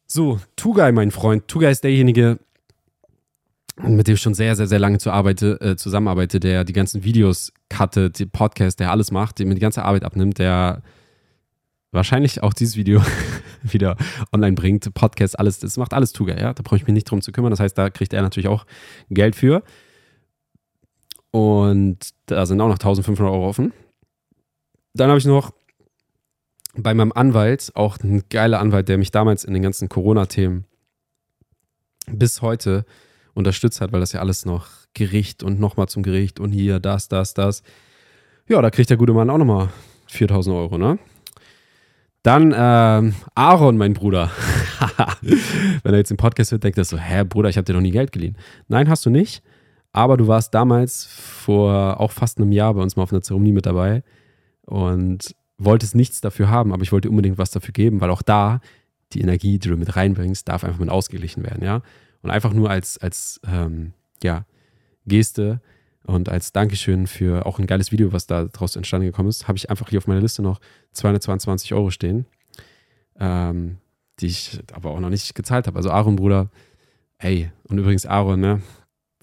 So, Tugai, mein Freund. Tugai ist derjenige, mit dem ich schon sehr, sehr, sehr lange zu arbeite, äh, zusammenarbeite, der die ganzen Videos cuttet, die Podcast, der alles macht, der mir die ganze Arbeit abnimmt, der wahrscheinlich auch dieses Video wieder online bringt, Podcast, alles, das macht alles Tuga, ja. Da brauche ich mich nicht drum zu kümmern. Das heißt, da kriegt er natürlich auch Geld für. Und da sind auch noch 1500 Euro offen. Dann habe ich noch bei meinem Anwalt, auch ein geiler Anwalt, der mich damals in den ganzen Corona-Themen bis heute unterstützt hat, weil das ja alles noch Gericht und nochmal zum Gericht und hier das, das, das. Ja, da kriegt der gute Mann auch nochmal 4000 Euro, ne? Dann ähm, Aaron, mein Bruder. Wenn er jetzt den Podcast hört, denkt er so, hä, Bruder, ich habe dir noch nie Geld geliehen. Nein, hast du nicht. Aber du warst damals vor auch fast einem Jahr bei uns mal auf einer Zeremonie mit dabei und wolltest nichts dafür haben, aber ich wollte unbedingt was dafür geben, weil auch da die Energie, die du mit reinbringst, darf einfach mit ausgeglichen werden, ja. Und einfach nur als, als ähm, ja, Geste und als Dankeschön für auch ein geiles Video, was da draus entstanden gekommen ist, habe ich einfach hier auf meiner Liste noch 222 Euro stehen, ähm, die ich aber auch noch nicht gezahlt habe. Also Aaron, Bruder, ey, und übrigens Aaron, ne,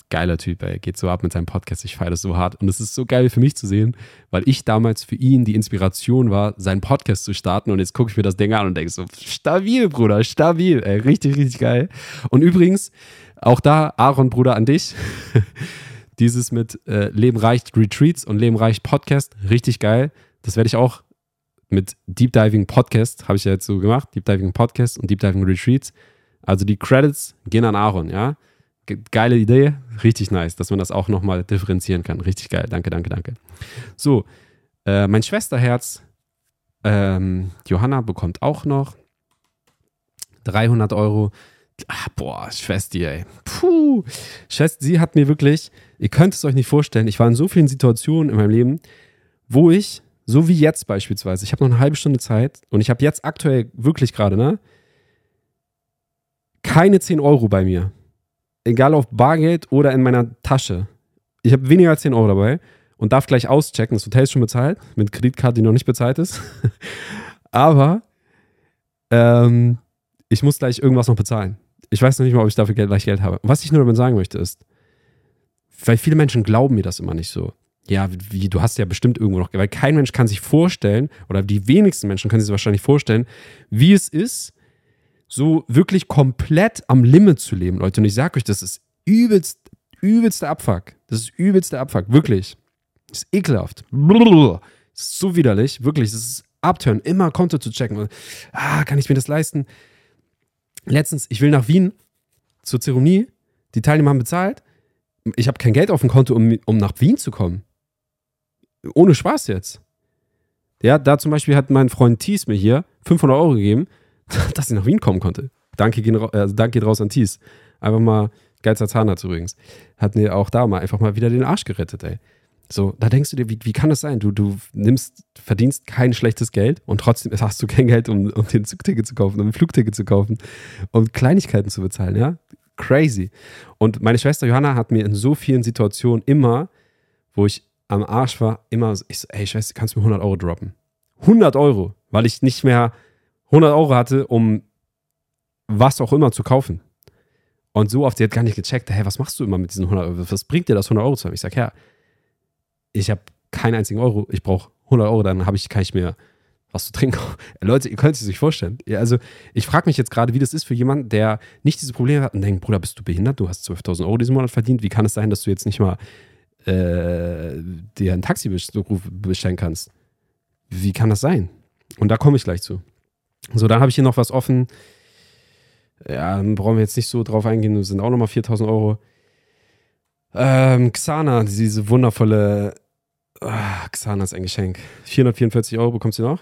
geiler Typ, ey, geht so ab mit seinem Podcast. Ich feiere das so hart. Und es ist so geil für mich zu sehen, weil ich damals für ihn die Inspiration war, seinen Podcast zu starten. Und jetzt gucke ich mir das Ding an und denke so, stabil, Bruder, stabil, ey, richtig, richtig geil. Und übrigens, auch da, Aaron, Bruder, an dich. Dieses mit äh, Leben reicht Retreats und Leben reicht Podcast, richtig geil. Das werde ich auch mit Deep Diving Podcast, habe ich ja jetzt so gemacht, Deep Diving Podcast und Deep Diving Retreats. Also die Credits gehen an Aaron, ja geile Idee, richtig nice, dass man das auch nochmal differenzieren kann. Richtig geil, danke, danke, danke. So, äh, mein Schwesterherz, ähm, Johanna bekommt auch noch 300 Euro. Ach, boah, Schwester, ey. Puh. Schwester, sie hat mir wirklich, ihr könnt es euch nicht vorstellen, ich war in so vielen Situationen in meinem Leben, wo ich, so wie jetzt beispielsweise, ich habe noch eine halbe Stunde Zeit und ich habe jetzt aktuell wirklich gerade, ne? Keine 10 Euro bei mir egal auf Bargeld oder in meiner Tasche. Ich habe weniger als 10 Euro dabei und darf gleich auschecken. Das Hotel ist schon bezahlt, mit Kreditkarte, die noch nicht bezahlt ist. Aber ähm, ich muss gleich irgendwas noch bezahlen. Ich weiß noch nicht mal, ob ich dafür gleich Geld habe. Was ich nur damit sagen möchte ist, weil viele Menschen glauben mir das immer nicht so. Ja, wie, du hast ja bestimmt irgendwo noch, weil kein Mensch kann sich vorstellen, oder die wenigsten Menschen können sich wahrscheinlich vorstellen, wie es ist, so wirklich komplett am Limit zu leben, Leute. Und ich sage euch, das ist übelst, übelster Abfuck. Das ist übelster Abfuck, wirklich. Das ist ekelhaft. Das ist so widerlich, wirklich. Das ist Abturn, immer Konto zu checken. Ah, kann ich mir das leisten? Letztens, ich will nach Wien zur Zeremonie. Die Teilnehmer haben bezahlt. Ich habe kein Geld auf dem Konto, um, um nach Wien zu kommen. Ohne Spaß jetzt. Ja, da zum Beispiel hat mein Freund Thies mir hier 500 Euro gegeben dass ich nach Wien kommen konnte. Danke, gehen, äh, Dank geht raus an Thies. Einfach mal, geilster Zahnarzt übrigens, hat mir auch da mal einfach mal wieder den Arsch gerettet, ey. So, da denkst du dir, wie, wie kann das sein? Du, du nimmst, verdienst kein schlechtes Geld und trotzdem hast du kein Geld, um, um den Zugticket zu kaufen, um ein Flugticket zu kaufen, um Kleinigkeiten zu bezahlen, ja? Crazy. Und meine Schwester Johanna hat mir in so vielen Situationen immer, wo ich am Arsch war, immer, ich so, ey Schwester, kannst du mir 100 Euro droppen? 100 Euro, weil ich nicht mehr 100 Euro hatte, um was auch immer zu kaufen. Und so oft, sie hat gar nicht gecheckt, hey, was machst du immer mit diesen 100 Euro? Was bringt dir das 100 Euro zu haben? Ich sage, ja, ich habe keinen einzigen Euro, ich brauche 100 Euro, dann habe ich, kann ich mir was zu trinken. Leute, ihr könnt es sich vorstellen. Also, ich frage mich jetzt gerade, wie das ist für jemanden, der nicht diese Probleme hat und denkt, Bruder, bist du behindert? Du hast 12.000 Euro diesen Monat verdient. Wie kann es sein, dass du jetzt nicht mal äh, dir ein Taxi bestellen kannst? Wie kann das sein? Und da komme ich gleich zu. So, dann habe ich hier noch was offen. Ja, brauchen wir jetzt nicht so drauf eingehen, das sind auch nochmal 4000 Euro. Ähm, Xana, diese wundervolle. Ah, Xana ist ein Geschenk. 444 Euro bekommst du noch.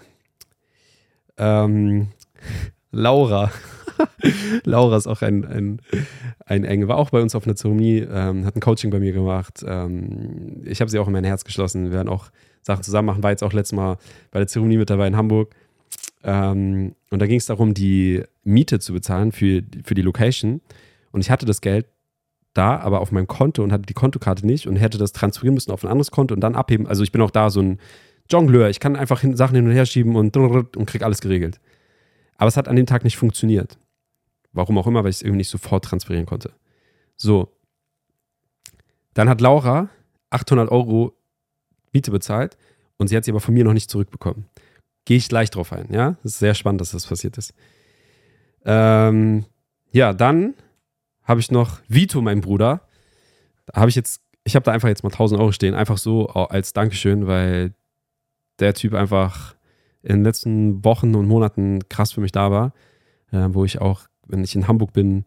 Ähm, Laura. Laura ist auch ein, ein, ein Enge, war auch bei uns auf einer Zeremonie, ähm, hat ein Coaching bei mir gemacht. Ähm, ich habe sie auch in mein Herz geschlossen. Wir werden auch Sachen zusammen machen. War jetzt auch letztes Mal bei der Zeremonie mit dabei in Hamburg. Ähm, und da ging es darum, die Miete zu bezahlen für, für die Location. Und ich hatte das Geld da, aber auf meinem Konto und hatte die Kontokarte nicht und hätte das transferieren müssen auf ein anderes Konto und dann abheben. Also ich bin auch da so ein Jongleur. Ich kann einfach hin, Sachen hin und her schieben und, und krieg alles geregelt. Aber es hat an dem Tag nicht funktioniert. Warum auch immer, weil ich es irgendwie nicht sofort transferieren konnte. So. Dann hat Laura 800 Euro Miete bezahlt und sie hat sie aber von mir noch nicht zurückbekommen. Gehe ich gleich drauf ein, ja? Es ist sehr spannend, dass das passiert ist. Ähm, ja, dann habe ich noch Vito, mein Bruder. Habe ich jetzt, ich habe da einfach jetzt mal 1000 Euro stehen, einfach so als Dankeschön, weil der Typ einfach in den letzten Wochen und Monaten krass für mich da war, äh, wo ich auch, wenn ich in Hamburg bin,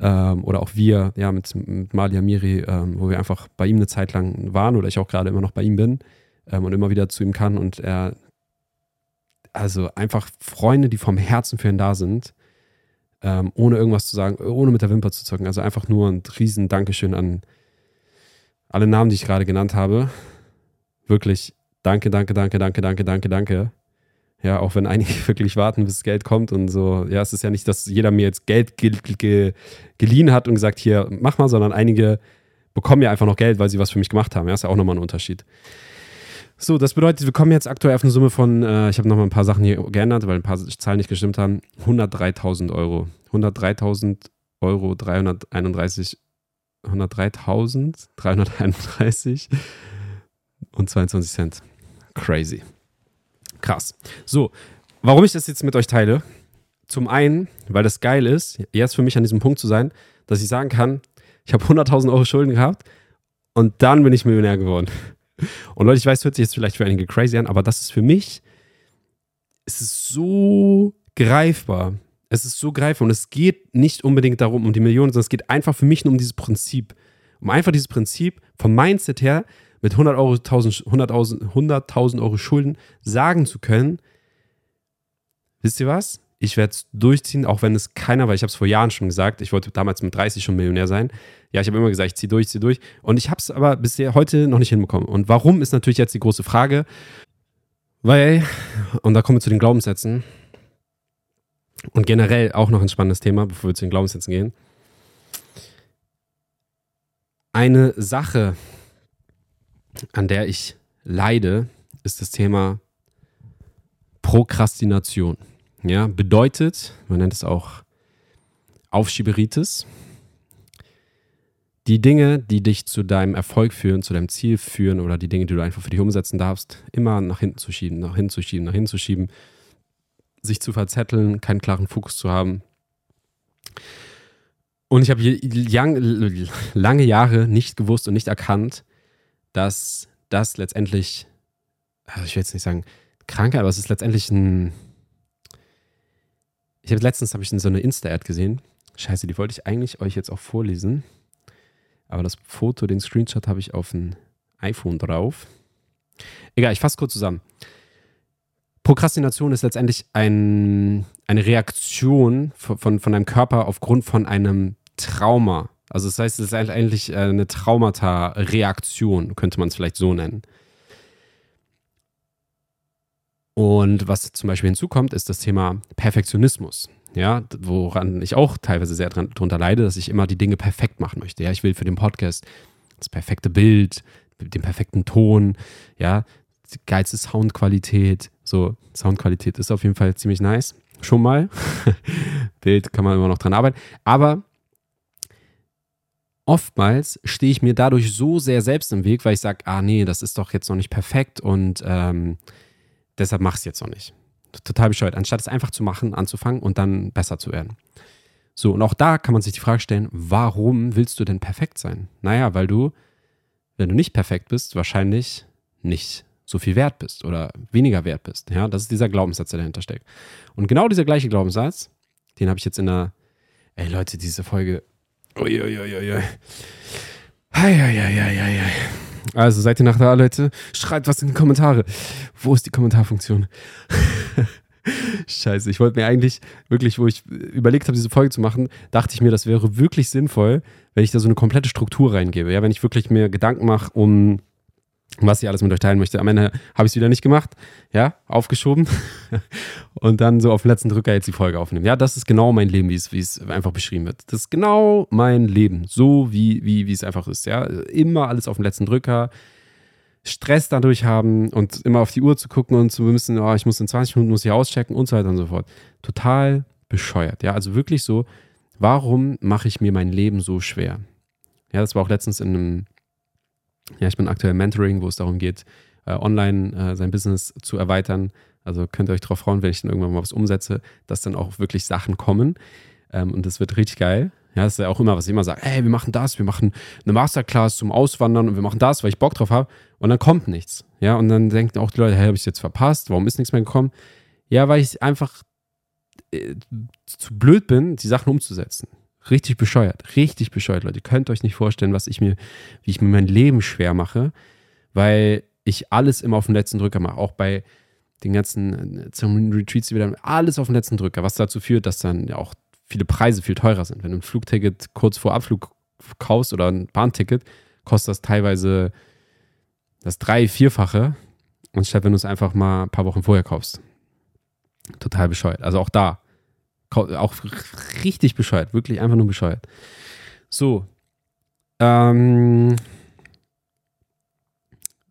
ähm, oder auch wir, ja, mit, mit Malia Miri, ähm, wo wir einfach bei ihm eine Zeit lang waren oder ich auch gerade immer noch bei ihm bin ähm, und immer wieder zu ihm kann und er also einfach Freunde, die vom Herzen für ihn da sind, ähm, ohne irgendwas zu sagen, ohne mit der Wimper zu zucken. Also einfach nur ein riesen Dankeschön an alle Namen, die ich gerade genannt habe. Wirklich Danke, danke, danke, danke, danke, danke, danke. Ja, auch wenn einige wirklich warten, bis Geld kommt und so. Ja, es ist ja nicht, dass jeder mir jetzt Geld ge ge geliehen hat und gesagt, hier, mach mal, sondern einige bekommen ja einfach noch Geld, weil sie was für mich gemacht haben. Ja, ist ja auch nochmal ein Unterschied. So, das bedeutet, wir kommen jetzt aktuell auf eine Summe von, äh, ich habe nochmal ein paar Sachen hier geändert, weil ein paar Zahlen nicht gestimmt haben, 103.000 Euro. 103.000 Euro, 331, 103.331 und 22 Cent. Crazy. Krass. So, warum ich das jetzt mit euch teile? Zum einen, weil das geil ist, jetzt für mich an diesem Punkt zu sein, dass ich sagen kann, ich habe 100.000 Euro Schulden gehabt und dann bin ich Millionär geworden. Und Leute, ich weiß, hört sich jetzt vielleicht für einige crazy an, aber das ist für mich, es ist so greifbar. Es ist so greifbar und es geht nicht unbedingt darum, um die Millionen, sondern es geht einfach für mich nur um dieses Prinzip. Um einfach dieses Prinzip vom Mindset her mit 100 Euro, 100.000 100 Euro Schulden sagen zu können, wisst ihr was? Ich werde es durchziehen, auch wenn es keiner, weil ich habe es vor Jahren schon gesagt, ich wollte damals mit 30 schon Millionär sein. Ja, ich habe immer gesagt, ich ziehe durch, ziehe durch. Und ich habe es aber bisher heute noch nicht hinbekommen. Und warum ist natürlich jetzt die große Frage. Weil, und da kommen wir zu den Glaubenssätzen. Und generell auch noch ein spannendes Thema, bevor wir zu den Glaubenssätzen gehen. Eine Sache, an der ich leide, ist das Thema Prokrastination. Ja, bedeutet, man nennt es auch Aufschieberitis. Die Dinge, die dich zu deinem Erfolg führen, zu deinem Ziel führen oder die Dinge, die du einfach für dich umsetzen darfst, immer nach hinten zu schieben, nach hinten zu schieben, nach hinten zu schieben, sich zu verzetteln, keinen klaren Fokus zu haben. Und ich habe lange Jahre nicht gewusst und nicht erkannt, dass das letztendlich, also ich will jetzt nicht sagen krank, aber es ist letztendlich ein. Ich habe letztens habe ich so eine Insta-Ad gesehen. Scheiße, die wollte ich eigentlich euch jetzt auch vorlesen. Aber das Foto, den Screenshot habe ich auf ein iPhone drauf. Egal, ich fasse kurz zusammen. Prokrastination ist letztendlich ein, eine Reaktion von, von, von deinem Körper aufgrund von einem Trauma. Also das heißt, es ist eigentlich eine Traumata-Reaktion, könnte man es vielleicht so nennen. Und was zum Beispiel hinzukommt, ist das Thema Perfektionismus. Ja, woran ich auch teilweise sehr drunter leide, dass ich immer die Dinge perfekt machen möchte. Ja, ich will für den Podcast das perfekte Bild, den perfekten Ton, ja, die geilste Soundqualität. So, Soundqualität ist auf jeden Fall ziemlich nice. Schon mal. Bild kann man immer noch dran arbeiten. Aber oftmals stehe ich mir dadurch so sehr selbst im Weg, weil ich sage, ah nee, das ist doch jetzt noch nicht perfekt und ähm, deshalb mach es jetzt noch nicht. Total bescheuert. Anstatt es einfach zu machen, anzufangen und dann besser zu werden. So, und auch da kann man sich die Frage stellen, warum willst du denn perfekt sein? Naja, weil du, wenn du nicht perfekt bist, wahrscheinlich nicht so viel wert bist oder weniger wert bist. Ja, das ist dieser Glaubenssatz, der dahinter steckt. Und genau dieser gleiche Glaubenssatz, den habe ich jetzt in der, ey Leute, diese Folge Uiuiuiui. Heieieiei. Also seid ihr nach da, Leute? Schreibt was in die Kommentare. Wo ist die Kommentarfunktion? Scheiße, ich wollte mir eigentlich wirklich, wo ich überlegt habe, diese Folge zu machen, dachte ich mir, das wäre wirklich sinnvoll, wenn ich da so eine komplette Struktur reingebe. Ja, wenn ich wirklich mir Gedanken mache um was ich alles mit euch teilen möchte. Am Ende habe ich es wieder nicht gemacht, ja, aufgeschoben und dann so auf den letzten Drücker jetzt die Folge aufnehmen. Ja, das ist genau mein Leben, wie es, wie es einfach beschrieben wird. Das ist genau mein Leben, so wie, wie, wie es einfach ist, ja. Immer alles auf den letzten Drücker, Stress dadurch haben und immer auf die Uhr zu gucken und zu müssen, oh, ich muss in 20 Minuten muss ich auschecken und so weiter und so fort. Total bescheuert, ja. Also wirklich so, warum mache ich mir mein Leben so schwer? Ja, das war auch letztens in einem ja, ich bin aktuell Mentoring, wo es darum geht, äh, online äh, sein Business zu erweitern. Also könnt ihr euch darauf freuen, wenn ich dann irgendwann mal was umsetze, dass dann auch wirklich Sachen kommen. Ähm, und das wird richtig geil. Ja, das ist ja auch immer, was ich immer sage, ey, wir machen das, wir machen eine Masterclass zum Auswandern und wir machen das, weil ich Bock drauf habe. Und dann kommt nichts. Ja, und dann denken auch die Leute, hey, habe ich es jetzt verpasst? Warum ist nichts mehr gekommen? Ja, weil ich einfach äh, zu blöd bin, die Sachen umzusetzen. Richtig bescheuert, richtig bescheuert, Leute. Ihr könnt euch nicht vorstellen, was ich mir, wie ich mir mein Leben schwer mache, weil ich alles immer auf den letzten Drücker mache. Auch bei den ganzen äh, zum Retreats wieder alles auf den letzten Drücker, was dazu führt, dass dann ja auch viele Preise viel teurer sind. Wenn du ein Flugticket kurz vor Abflug kaufst oder ein Bahnticket, kostet das teilweise das drei-, vierfache anstatt wenn du es einfach mal ein paar Wochen vorher kaufst. Total bescheuert. Also auch da. Auch richtig bescheuert. Wirklich einfach nur bescheuert. So. Ähm,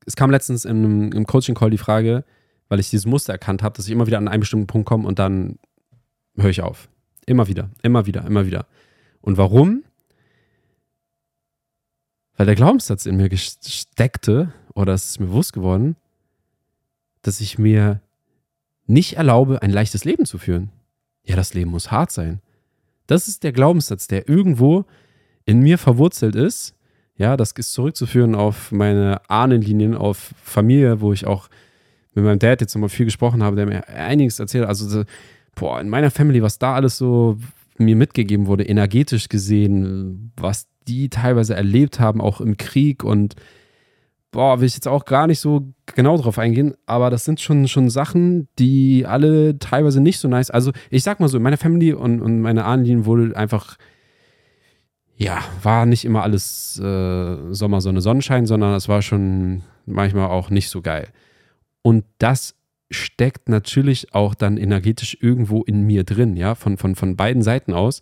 es kam letztens im, im Coaching-Call die Frage, weil ich dieses Muster erkannt habe, dass ich immer wieder an einen bestimmten Punkt komme und dann höre ich auf. Immer wieder, immer wieder, immer wieder. Und warum? Weil der Glaubenssatz in mir steckte, oder es ist mir bewusst geworden, dass ich mir nicht erlaube, ein leichtes Leben zu führen. Ja, das Leben muss hart sein. Das ist der Glaubenssatz, der irgendwo in mir verwurzelt ist. Ja, das ist zurückzuführen auf meine Ahnenlinien, auf Familie, wo ich auch mit meinem Dad jetzt nochmal viel gesprochen habe, der mir einiges erzählt. Also, boah, in meiner Family, was da alles so mir mitgegeben wurde, energetisch gesehen, was die teilweise erlebt haben, auch im Krieg und boah, will ich jetzt auch gar nicht so genau drauf eingehen, aber das sind schon, schon Sachen, die alle teilweise nicht so nice. Also, ich sag mal so, in meiner Family und, und meine Ahnenlinien wurde einfach, ja, war nicht immer alles äh, Sommer, Sonne, Sonnenschein, sondern es war schon manchmal auch nicht so geil. Und das steckt natürlich auch dann energetisch irgendwo in mir drin, ja, von, von, von beiden Seiten aus,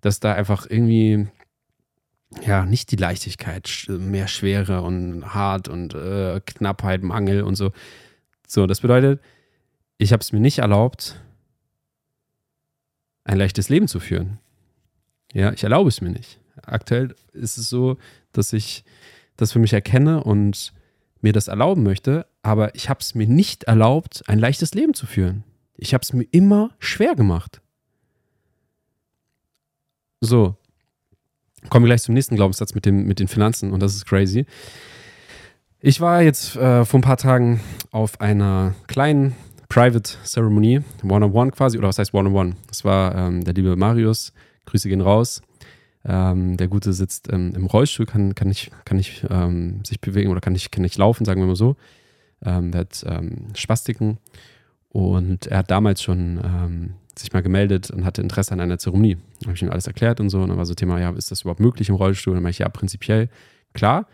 dass da einfach irgendwie ja, nicht die Leichtigkeit, mehr Schwere und hart und äh, Knappheit, Mangel und so. So, das bedeutet, ich habe es mir nicht erlaubt, ein leichtes Leben zu führen. Ja, ich erlaube es mir nicht. Aktuell ist es so, dass ich das für mich erkenne und mir das erlauben möchte, aber ich habe es mir nicht erlaubt, ein leichtes Leben zu führen. Ich habe es mir immer schwer gemacht. So, Kommen wir gleich zum nächsten Glaubenssatz mit, dem, mit den Finanzen und das ist crazy. Ich war jetzt äh, vor ein paar Tagen auf einer kleinen Private Ceremony, One-on-One quasi, oder was heißt One-on-One? Das war ähm, der liebe Marius, Grüße gehen raus. Ähm, der Gute sitzt ähm, im Rollstuhl, kann, kann nicht, kann nicht ähm, sich bewegen oder kann nicht, kann nicht laufen, sagen wir mal so. Ähm, der hat ähm, Spastiken und er hat damals schon sich mal gemeldet und hatte Interesse an einer Zeremonie. Da habe ich ihm alles erklärt und so. Und dann war so Thema, ja, ist das überhaupt möglich im Rollstuhl? Und dann meinte ich, ja, prinzipiell, klar.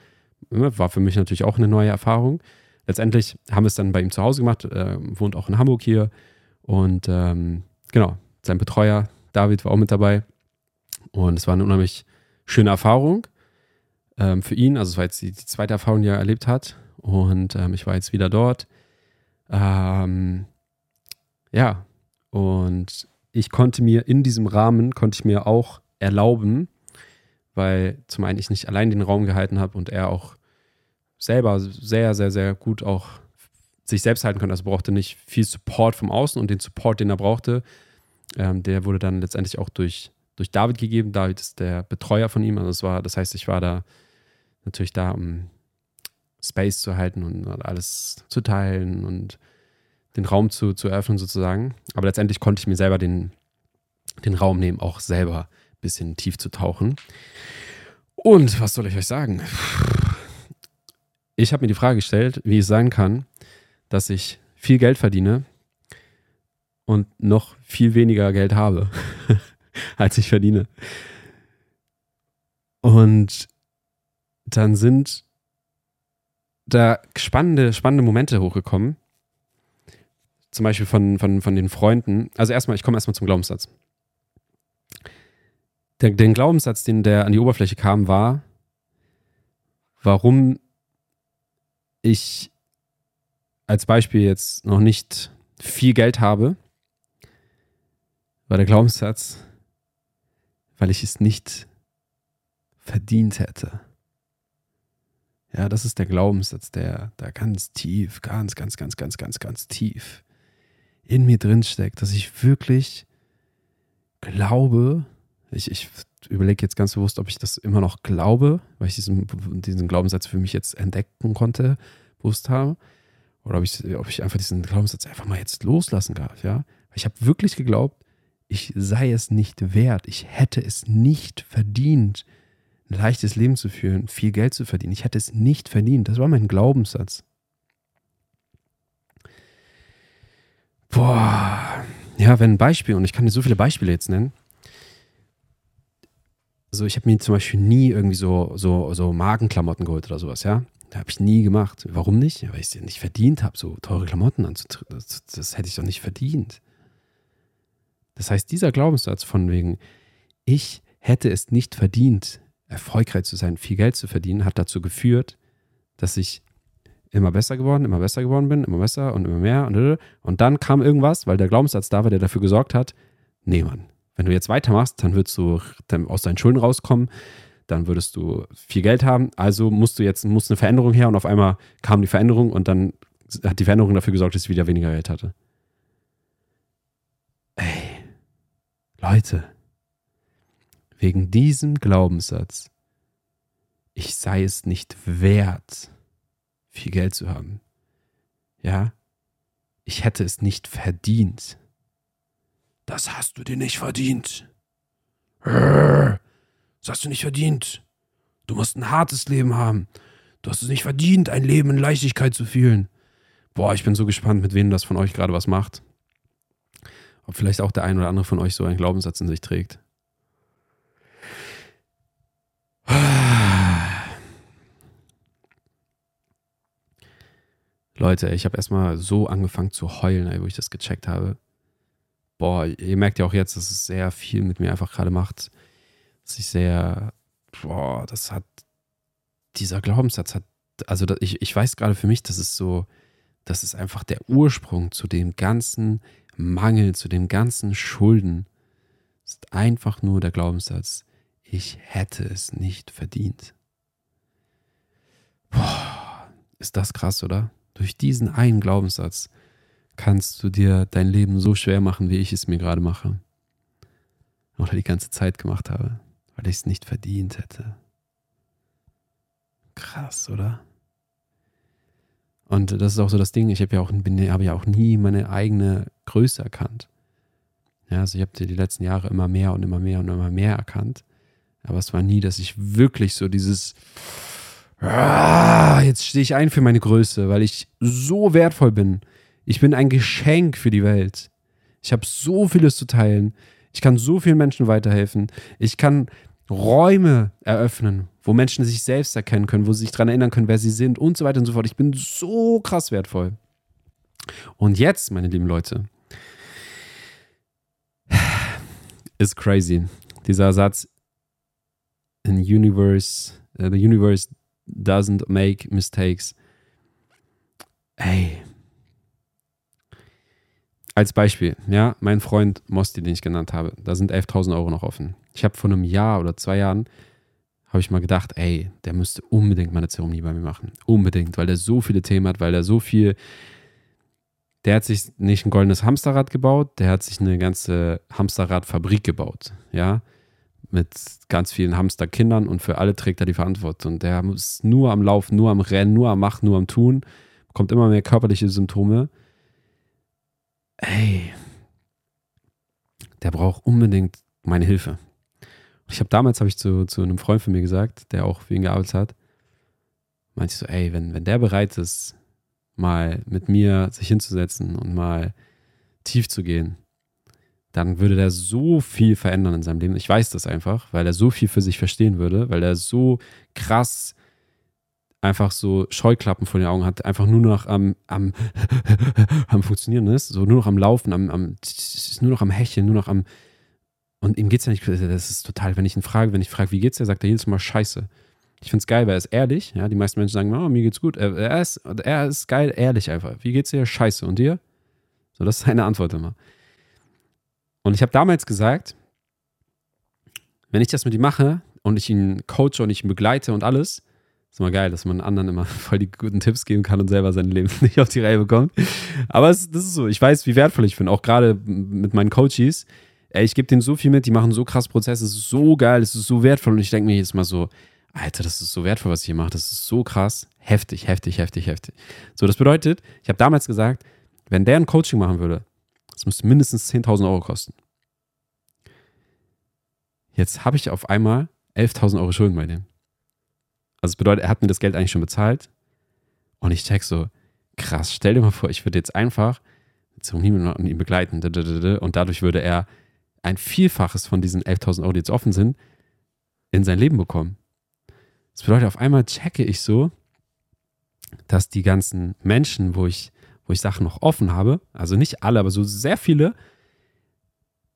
Ne, war für mich natürlich auch eine neue Erfahrung. Letztendlich haben wir es dann bei ihm zu Hause gemacht, äh, wohnt auch in Hamburg hier. Und ähm, genau, sein Betreuer David war auch mit dabei. Und es war eine unheimlich schöne Erfahrung ähm, für ihn. Also es war jetzt die, die, zweite Erfahrung, die er erlebt hat. Und ähm, ich war jetzt wieder dort. Ähm, ja, und ich konnte mir in diesem Rahmen, konnte ich mir auch erlauben, weil zum einen ich nicht allein den Raum gehalten habe und er auch selber sehr, sehr, sehr gut auch sich selbst halten konnte. Also brauchte nicht viel Support vom Außen und den Support, den er brauchte, ähm, der wurde dann letztendlich auch durch, durch David gegeben. David ist der Betreuer von ihm. Also es war, das heißt, ich war da natürlich da, um Space zu halten und alles zu teilen und den Raum zu, zu eröffnen sozusagen. Aber letztendlich konnte ich mir selber den, den Raum nehmen, auch selber ein bisschen tief zu tauchen. Und was soll ich euch sagen? Ich habe mir die Frage gestellt, wie es sein kann, dass ich viel Geld verdiene und noch viel weniger Geld habe, als ich verdiene. Und dann sind da spannende, spannende Momente hochgekommen, zum Beispiel von, von, von den Freunden. Also erstmal, ich komme erstmal zum Glaubenssatz. Der, den Glaubenssatz, den der an die Oberfläche kam, war, warum ich als Beispiel jetzt noch nicht viel Geld habe, war der Glaubenssatz, weil ich es nicht verdient hätte. Ja, das ist der Glaubenssatz, der da ganz tief, ganz, ganz, ganz, ganz, ganz, ganz tief in mir drin steckt, dass ich wirklich glaube, ich, ich überlege jetzt ganz bewusst, ob ich das immer noch glaube, weil ich diesen, diesen Glaubenssatz für mich jetzt entdecken konnte, bewusst habe, oder ob ich, ob ich einfach diesen Glaubenssatz einfach mal jetzt loslassen darf, ja. Ich habe wirklich geglaubt, ich sei es nicht wert, ich hätte es nicht verdient, ein leichtes Leben zu führen, viel Geld zu verdienen. Ich hätte es nicht verdient. Das war mein Glaubenssatz. Boah, ja, wenn ein Beispiel, und ich kann dir so viele Beispiele jetzt nennen. So, ich habe mir zum Beispiel nie irgendwie so, so, so Magenklamotten geholt oder sowas, ja. Habe ich nie gemacht. Warum nicht? Weil ich es ja nicht verdient habe, so teure Klamotten anzutreten. Das, das hätte ich doch nicht verdient. Das heißt, dieser Glaubenssatz von wegen, ich hätte es nicht verdient, erfolgreich zu sein, viel Geld zu verdienen, hat dazu geführt, dass ich immer besser geworden, immer besser geworden bin, immer besser und immer mehr. Und, und dann kam irgendwas, weil der Glaubenssatz da war, der dafür gesorgt hat, nee, Mann, wenn du jetzt weitermachst, dann würdest du aus deinen Schulden rauskommen, dann würdest du viel Geld haben. Also musst du jetzt muss eine Veränderung her und auf einmal kam die Veränderung und dann hat die Veränderung dafür gesorgt, dass ich wieder weniger Geld hatte. Ey, Leute, wegen diesem Glaubenssatz, ich sei es nicht wert, viel Geld zu haben. Ja, ich hätte es nicht verdient. Das hast du dir nicht verdient. Das hast du nicht verdient. Du musst ein hartes Leben haben. Du hast es nicht verdient, ein Leben in Leichtigkeit zu fühlen. Boah, ich bin so gespannt, mit wem das von euch gerade was macht. Ob vielleicht auch der ein oder andere von euch so einen Glaubenssatz in sich trägt. Leute, ich habe erstmal so angefangen zu heulen, wo ich das gecheckt habe. Boah, ihr merkt ja auch jetzt, dass es sehr viel mit mir einfach gerade macht. Dass ich sehr, boah, das hat, dieser Glaubenssatz hat, also ich, ich weiß gerade für mich, das ist so, das ist einfach der Ursprung zu dem ganzen Mangel, zu dem ganzen Schulden. Das ist einfach nur der Glaubenssatz, ich hätte es nicht verdient. Boah, ist das krass, oder? Durch diesen einen Glaubenssatz kannst du dir dein Leben so schwer machen, wie ich es mir gerade mache. Oder die ganze Zeit gemacht habe, weil ich es nicht verdient hätte. Krass, oder? Und das ist auch so das Ding, ich habe ja, auch, habe ja auch nie meine eigene Größe erkannt. Ja, also ich habe die letzten Jahre immer mehr und immer mehr und immer mehr erkannt. Aber es war nie, dass ich wirklich so dieses, jetzt stehe ich ein für meine Größe, weil ich so wertvoll bin. Ich bin ein Geschenk für die Welt. Ich habe so vieles zu teilen. Ich kann so vielen Menschen weiterhelfen. Ich kann Räume eröffnen, wo Menschen sich selbst erkennen können, wo sie sich daran erinnern können, wer sie sind und so weiter und so fort. Ich bin so krass wertvoll. Und jetzt, meine lieben Leute, ist crazy. Dieser Satz, in universe, uh, the universe doesn't make mistakes. Ey. Als Beispiel, ja, mein Freund Mosti, den ich genannt habe, da sind 11.000 Euro noch offen. Ich habe vor einem Jahr oder zwei Jahren, habe ich mal gedacht, ey, der müsste unbedingt mal eine Zeremonie bei mir machen. Unbedingt, weil der so viele Themen hat, weil der so viel, der hat sich nicht ein goldenes Hamsterrad gebaut, der hat sich eine ganze Hamsterradfabrik gebaut, ja mit ganz vielen Hamsterkindern und für alle trägt er die Verantwortung. Der ist nur am Laufen, nur am Rennen, nur am Machen, nur am Tun, bekommt immer mehr körperliche Symptome. Ey, der braucht unbedingt meine Hilfe. ich habe damals habe ich zu, zu einem Freund von mir gesagt, der auch für ihn gearbeitet hat, meinte ich so, ey, wenn, wenn der bereit ist, mal mit mir sich hinzusetzen und mal tief zu gehen, dann würde der so viel verändern in seinem Leben. Ich weiß das einfach, weil er so viel für sich verstehen würde, weil er so krass einfach so Scheuklappen vor den Augen hat, einfach nur noch am, am, am Funktionieren ist, so nur noch am Laufen, am, am, nur noch am Hecheln, nur noch am. Und ihm geht's ja nicht, das ist total, wenn ich ihn frage, wenn ich frage, wie geht's dir, sagt er jedes Mal Scheiße. Ich find's geil, weil er ist ehrlich, ja, die meisten Menschen sagen, oh, mir geht's gut. Er, er, ist, er ist geil, ehrlich einfach. Wie geht's dir? Scheiße. Und dir? So, das ist seine Antwort immer. Und ich habe damals gesagt, wenn ich das mit ihm mache und ich ihn coache und ich ihn begleite und alles, ist immer geil, dass man anderen immer voll die guten Tipps geben kann und selber sein Leben nicht auf die Reihe bekommt. Aber es, das ist so, ich weiß, wie wertvoll ich bin, auch gerade mit meinen Coaches. Ey, ich gebe denen so viel mit, die machen so krass Prozesse, es ist so geil, es ist so wertvoll und ich denke mir jetzt mal so, Alter, das ist so wertvoll, was ich hier mache, das ist so krass, heftig, heftig, heftig, heftig. So, das bedeutet, ich habe damals gesagt, wenn der ein Coaching machen würde, das müsste mindestens 10.000 Euro kosten. Jetzt habe ich auf einmal 11.000 Euro Schulden bei dem. Also das bedeutet, er hat mir das Geld eigentlich schon bezahlt. Und ich check so, krass, stell dir mal vor, ich würde jetzt einfach zum Himmel und ihn begleiten. Und dadurch würde er ein Vielfaches von diesen 11.000 Euro, die jetzt offen sind, in sein Leben bekommen. Das bedeutet, auf einmal checke ich so, dass die ganzen Menschen, wo ich, wo ich Sachen noch offen habe, also nicht alle, aber so sehr viele,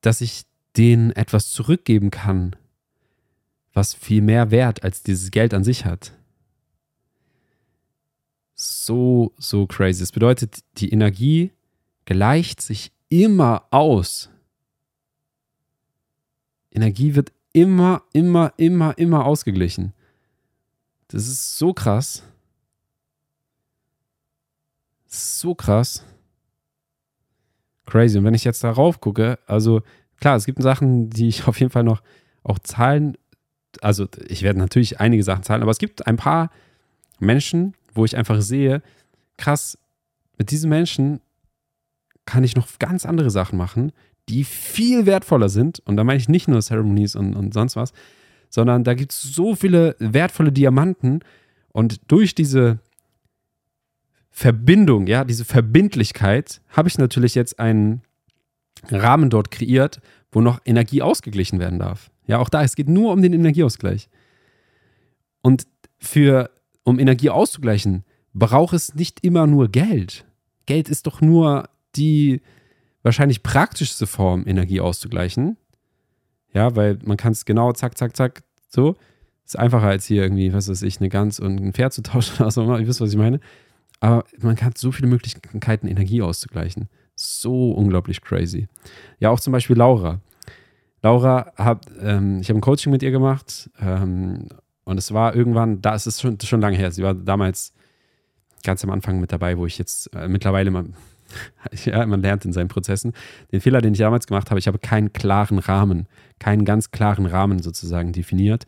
dass ich denen etwas zurückgeben kann, was viel mehr Wert als dieses Geld an sich hat. So, so crazy. Das bedeutet, die Energie gleicht sich immer aus. Energie wird immer, immer, immer, immer ausgeglichen. Das ist so krass. So krass. Crazy. Und wenn ich jetzt darauf gucke, also klar, es gibt Sachen, die ich auf jeden Fall noch auch zahlen. Also ich werde natürlich einige Sachen zahlen, aber es gibt ein paar Menschen, wo ich einfach sehe, krass, mit diesen Menschen kann ich noch ganz andere Sachen machen, die viel wertvoller sind. Und da meine ich nicht nur Ceremonies und, und sonst was, sondern da gibt es so viele wertvolle Diamanten. Und durch diese Verbindung, ja, diese Verbindlichkeit, habe ich natürlich jetzt einen Rahmen dort kreiert, wo noch Energie ausgeglichen werden darf. Ja, auch da, es geht nur um den Energieausgleich. Und für, um Energie auszugleichen, braucht es nicht immer nur Geld. Geld ist doch nur die wahrscheinlich praktischste Form, Energie auszugleichen. Ja, weil man kann es genau zack, zack, zack, so. Ist einfacher als hier irgendwie, was weiß ich, eine Gans und ein Pferd zu tauschen oder so. Ihr wisst, was ich meine. Aber man hat so viele Möglichkeiten, Energie auszugleichen. So unglaublich crazy. Ja, auch zum Beispiel Laura. Laura hat, ähm, ich habe ein Coaching mit ihr gemacht ähm, und es war irgendwann, da ist es schon, schon lange her. Sie war damals ganz am Anfang mit dabei, wo ich jetzt äh, mittlerweile mal ja, man lernt in seinen Prozessen. Den Fehler, den ich damals gemacht habe, ich habe keinen klaren Rahmen, keinen ganz klaren Rahmen sozusagen definiert.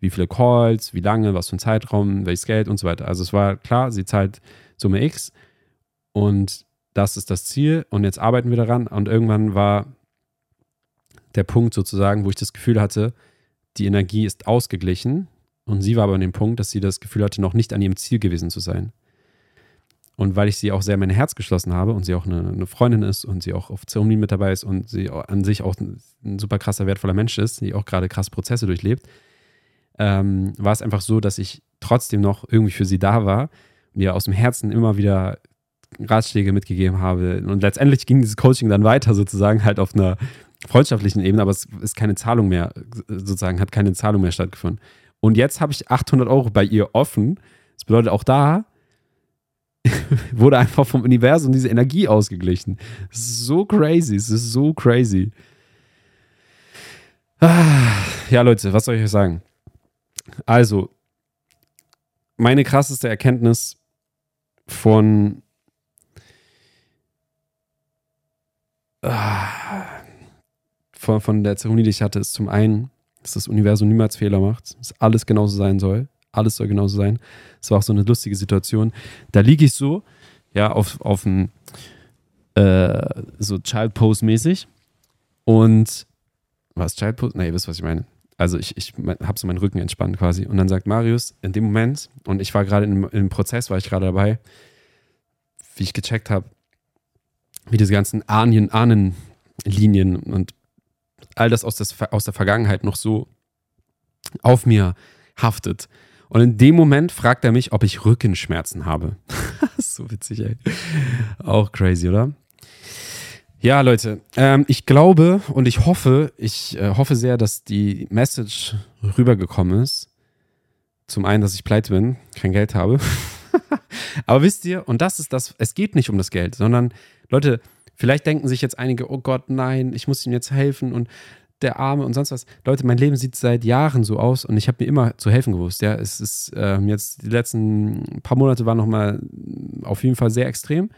Wie viele Calls, wie lange, was für ein Zeitraum, welches Geld und so weiter. Also es war klar, sie zahlt Summe X. Und das ist das Ziel. Und jetzt arbeiten wir daran. Und irgendwann war der Punkt sozusagen, wo ich das Gefühl hatte, die Energie ist ausgeglichen. Und sie war aber an dem Punkt, dass sie das Gefühl hatte, noch nicht an ihrem Ziel gewesen zu sein. Und weil ich sie auch sehr in mein Herz geschlossen habe und sie auch eine, eine Freundin ist und sie auch auf Zeremonien mit dabei ist und sie an sich auch ein, super krasser, wertvoller Mensch ist, die auch gerade krass Prozesse durchlebt, ähm, war es einfach so, dass ich trotzdem noch irgendwie für sie da war ihr aus dem Herzen immer wieder Ratschläge mitgegeben habe. Und letztendlich ging dieses Coaching dann weiter sozusagen halt auf einer freundschaftlichen Ebene, aber es ist keine Zahlung mehr, sozusagen hat keine Zahlung mehr stattgefunden. Und jetzt habe ich 800 Euro bei ihr offen. Das bedeutet, auch da wurde einfach vom Universum diese Energie ausgeglichen. So crazy, es ist so crazy. Ja, Leute, was soll ich euch sagen? Also, meine krasseste Erkenntnis von von, von der Zeremonie, die ich hatte, ist zum einen, dass das Universum niemals Fehler macht, dass alles genauso sein soll alles soll genauso sein. Es war auch so eine lustige Situation. Da liege ich so, ja, auf, auf dem äh, so Child Pose mäßig und was Child Pose? Nee, ihr wisst, was ich meine. Also ich, ich habe so meinen Rücken entspannt quasi. Und dann sagt Marius in dem Moment, und ich war gerade im, Prozess, war ich gerade dabei, wie ich gecheckt habe, wie diese ganzen Ahnien, Ahnenlinien und all das aus, des, aus der Vergangenheit noch so auf mir haftet. Und in dem Moment fragt er mich, ob ich Rückenschmerzen habe. so witzig, ey. Auch crazy, oder? Ja, Leute, ähm, ich glaube und ich hoffe, ich äh, hoffe sehr, dass die Message rübergekommen ist. Zum einen, dass ich pleite bin, kein Geld habe. Aber wisst ihr, und das ist das, es geht nicht um das Geld, sondern Leute, vielleicht denken sich jetzt einige, oh Gott, nein, ich muss ihm jetzt helfen und der Arme und sonst was. Leute, mein Leben sieht seit Jahren so aus und ich habe mir immer zu helfen gewusst. Ja, es ist ähm, jetzt die letzten paar Monate waren nochmal auf jeden Fall sehr extrem.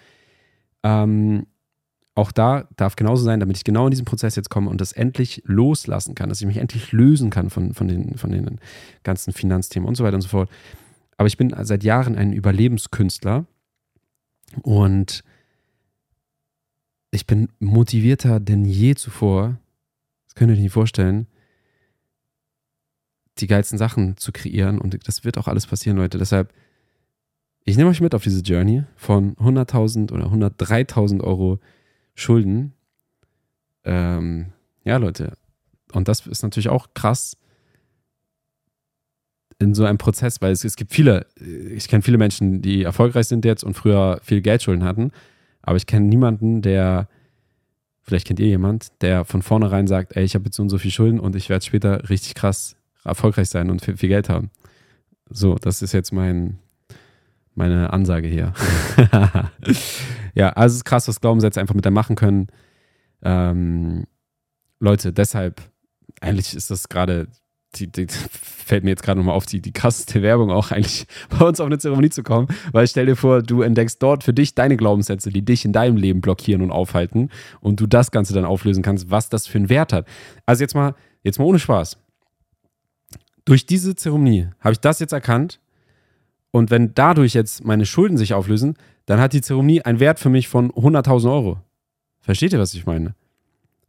Ähm, auch da darf genauso sein, damit ich genau in diesen Prozess jetzt komme und das endlich loslassen kann, dass ich mich endlich lösen kann von, von, den, von den ganzen Finanzthemen und so weiter und so fort. Aber ich bin seit Jahren ein Überlebenskünstler und ich bin motivierter denn je zuvor, das könnt ihr euch nicht vorstellen, die geilsten Sachen zu kreieren. Und das wird auch alles passieren, Leute. Deshalb, ich nehme euch mit auf diese Journey von 100.000 oder 103.000 Euro Schulden. Ähm, ja, Leute. Und das ist natürlich auch krass. in so einem Prozess, weil es, es gibt viele, ich kenne viele Menschen, die erfolgreich sind jetzt und früher viel Geldschulden hatten, aber ich kenne niemanden, der, vielleicht kennt ihr jemand, der von vornherein sagt, ey, ich habe jetzt so und so viel Schulden und ich werde später richtig krass erfolgreich sein und viel, viel Geld haben. So, das ist jetzt mein, meine Ansage hier. ja, also es ist krass, was Glaubenssätze einfach mit einem machen können. Ähm, Leute, deshalb, eigentlich ist das gerade, die, die, fällt mir jetzt gerade nochmal auf, die, die krasseste Werbung auch eigentlich bei uns auf eine Zeremonie zu kommen, weil stell dir vor, du entdeckst dort für dich deine Glaubenssätze, die dich in deinem Leben blockieren und aufhalten und du das Ganze dann auflösen kannst, was das für einen Wert hat. Also jetzt mal, jetzt mal ohne Spaß. Durch diese Zeremonie habe ich das jetzt erkannt und wenn dadurch jetzt meine Schulden sich auflösen, dann hat die Zeremonie einen Wert für mich von 100.000 Euro. Versteht ihr, was ich meine?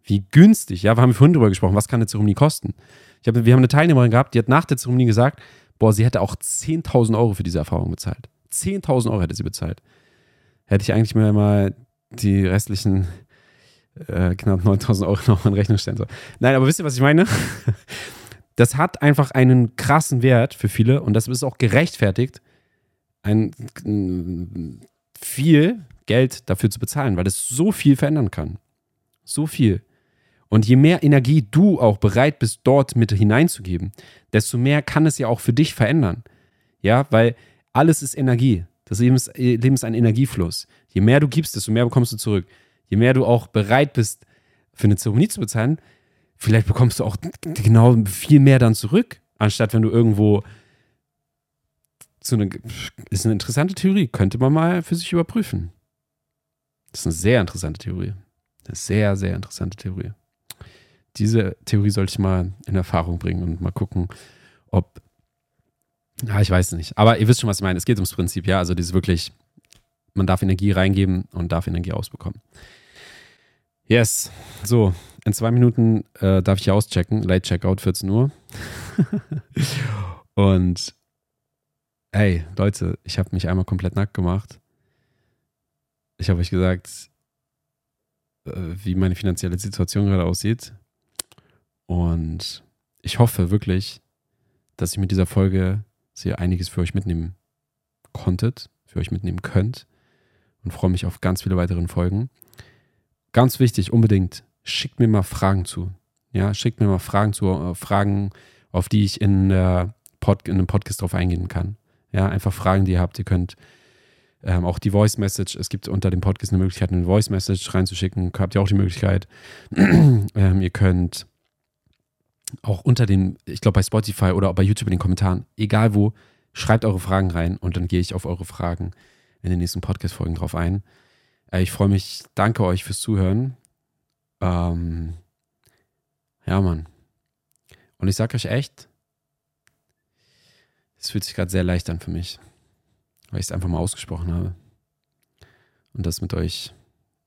Wie günstig, ja, wir haben vorhin drüber gesprochen, was kann eine Zeremonie kosten? Ich hab, wir haben eine Teilnehmerin gehabt, die hat nach der Zeremonie gesagt, boah, sie hätte auch 10.000 Euro für diese Erfahrung bezahlt. 10.000 Euro hätte sie bezahlt. Hätte ich eigentlich mir mal die restlichen äh, knapp 9.000 Euro noch in Rechnung stellen sollen. Nein, aber wisst ihr, was ich meine? Das hat einfach einen krassen Wert für viele und das ist auch gerechtfertigt, ein, viel Geld dafür zu bezahlen, weil es so viel verändern kann. So viel. Und je mehr Energie du auch bereit bist, dort mit hineinzugeben, desto mehr kann es ja auch für dich verändern. Ja, weil alles ist Energie. Das Leben ist, Leben ist ein Energiefluss. Je mehr du gibst, desto mehr bekommst du zurück. Je mehr du auch bereit bist, für eine Zeremonie zu bezahlen, vielleicht bekommst du auch genau viel mehr dann zurück, anstatt wenn du irgendwo so eine, ist eine interessante Theorie, könnte man mal für sich überprüfen. Das ist eine sehr interessante Theorie. Eine sehr, sehr interessante Theorie. Diese Theorie sollte ich mal in Erfahrung bringen und mal gucken, ob. Ja, ich weiß nicht. Aber ihr wisst schon, was ich meine. Es geht ums Prinzip, ja. Also dieses wirklich, man darf Energie reingeben und darf Energie ausbekommen. Yes. So, in zwei Minuten äh, darf ich hier auschecken. Late Checkout, 14 Uhr. und Ey, Leute, ich habe mich einmal komplett nackt gemacht. Ich habe euch gesagt, äh, wie meine finanzielle Situation gerade aussieht. Und ich hoffe wirklich, dass ihr mit dieser Folge sehr einiges für euch mitnehmen konntet, für euch mitnehmen könnt. Und freue mich auf ganz viele weitere Folgen. Ganz wichtig, unbedingt, schickt mir mal Fragen zu. Ja, schickt mir mal Fragen zu, äh, Fragen, auf die ich in, äh, Pod, in einem Podcast drauf eingehen kann. Ja, einfach Fragen, die ihr habt. Ihr könnt ähm, auch die Voice Message, es gibt unter dem Podcast eine Möglichkeit, eine Voice Message reinzuschicken. Habt ihr auch die Möglichkeit. ähm, ihr könnt auch unter den, ich glaube bei Spotify oder auch bei YouTube in den Kommentaren, egal wo, schreibt eure Fragen rein und dann gehe ich auf eure Fragen in den nächsten Podcast-Folgen drauf ein. Äh, ich freue mich, danke euch fürs Zuhören. Ähm, ja, Mann. Und ich sage euch echt, es fühlt sich gerade sehr leicht an für mich, weil ich es einfach mal ausgesprochen habe und das mit euch,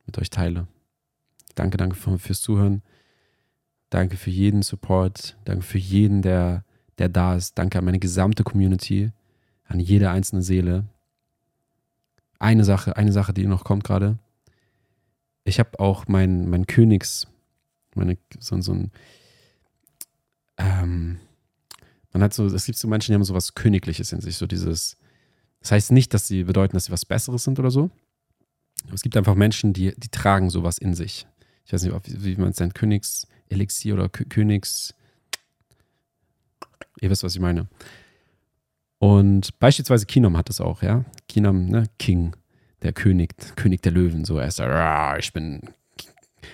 mit euch teile. Danke, danke fürs Zuhören. Danke für jeden Support. Danke für jeden, der, der da ist. Danke an meine gesamte Community, an jede einzelne Seele. Eine Sache, eine Sache, die noch kommt gerade. Ich habe auch mein, mein Königs, meine, so, so ein, ähm, man hat so, es gibt so Menschen, die haben so was Königliches in sich, so dieses, das heißt nicht, dass sie bedeuten, dass sie was Besseres sind oder so. Aber es gibt einfach Menschen, die, die tragen sowas in sich. Ich weiß nicht, wie, man es nennt, Königselixier oder K Königs. Ihr wisst, was ich meine. Und beispielsweise Kinom hat das auch, ja. Kinom, ne, King, der König, König der Löwen, so er ist ich bin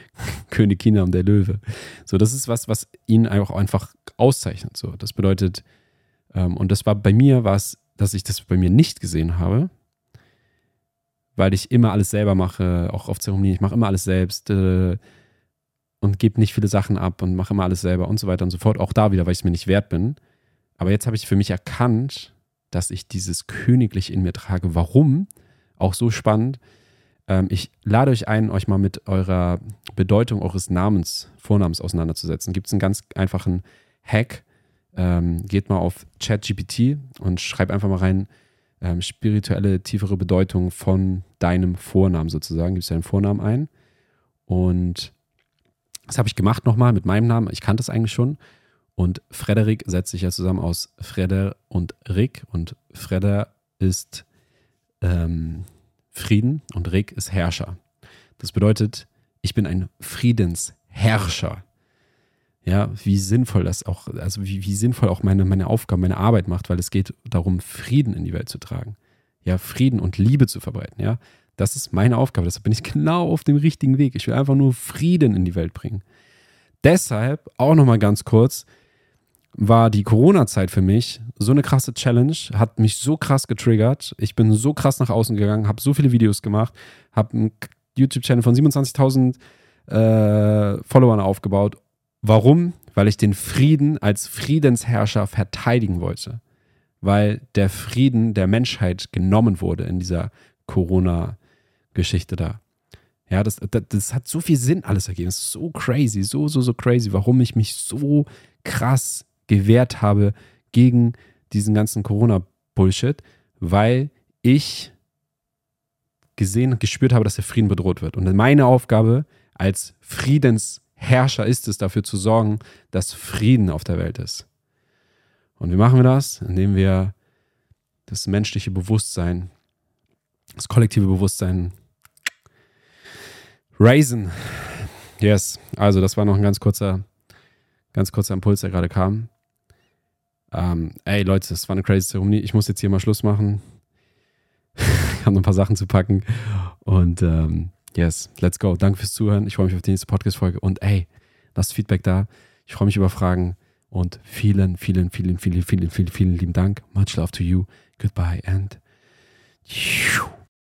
König Kinam, der Löwe. So, das ist was, was ihn auch einfach auszeichnet. So, das bedeutet, ähm, und das war bei mir was, dass ich das bei mir nicht gesehen habe, weil ich immer alles selber mache, auch auf Zeremonien, ich mache immer alles selbst äh, und gebe nicht viele Sachen ab und mache immer alles selber und so weiter und so fort. Auch da wieder, weil ich es mir nicht wert bin. Aber jetzt habe ich für mich erkannt, dass ich dieses Königlich in mir trage. Warum? Auch so spannend. Ähm, ich lade euch ein, euch mal mit eurer Bedeutung eures Namens, Vornamens auseinanderzusetzen. Gibt es einen ganz einfachen Hack. Ähm, geht mal auf ChatGPT und schreibt einfach mal rein, ähm, spirituelle, tiefere Bedeutung von deinem Vornamen sozusagen. Gibst deinen Vornamen ein. Und das habe ich gemacht nochmal mit meinem Namen. Ich kannte es eigentlich schon. Und Frederik setzt sich ja zusammen aus Freder und Rick. Und Freder ist ähm, Frieden und Rick ist Herrscher. Das bedeutet, ich bin ein Friedensherrscher. Ja, wie sinnvoll das auch, also wie, wie sinnvoll auch meine, meine Aufgabe, meine Arbeit macht, weil es geht darum, Frieden in die Welt zu tragen. Ja, Frieden und Liebe zu verbreiten. Ja, das ist meine Aufgabe. Deshalb bin ich genau auf dem richtigen Weg. Ich will einfach nur Frieden in die Welt bringen. Deshalb auch nochmal ganz kurz, war die Corona-Zeit für mich so eine krasse Challenge, hat mich so krass getriggert. Ich bin so krass nach außen gegangen, habe so viele Videos gemacht, habe einen YouTube-Channel von 27.000 äh, Followern aufgebaut. Warum? Weil ich den Frieden als Friedensherrscher verteidigen wollte. Weil der Frieden der Menschheit genommen wurde in dieser Corona-Geschichte da. Ja, das, das, das, hat so viel Sinn alles ergeben. Das ist so crazy, so, so, so crazy, warum ich mich so krass gewehrt habe gegen diesen ganzen Corona-Bullshit, weil ich gesehen gespürt habe, dass der Frieden bedroht wird. Und meine Aufgabe als Friedensherrscher ist es, dafür zu sorgen, dass Frieden auf der Welt ist. Und wie machen wir das? Indem wir das menschliche Bewusstsein, das kollektive Bewusstsein raisen. Yes, also das war noch ein ganz kurzer, ganz kurzer Impuls, der gerade kam. Ähm, ey Leute, das war eine crazy Zeremonie. Ich muss jetzt hier mal Schluss machen. ich habe noch ein paar Sachen zu packen. Und ähm, yes, let's go. Danke fürs Zuhören. Ich freue mich auf die nächste Podcast-Folge. Und ey, lasst Feedback da. Ich freue mich über Fragen. Und vielen, vielen, vielen, vielen, vielen, vielen, vielen lieben Dank. Much love to you. Goodbye and.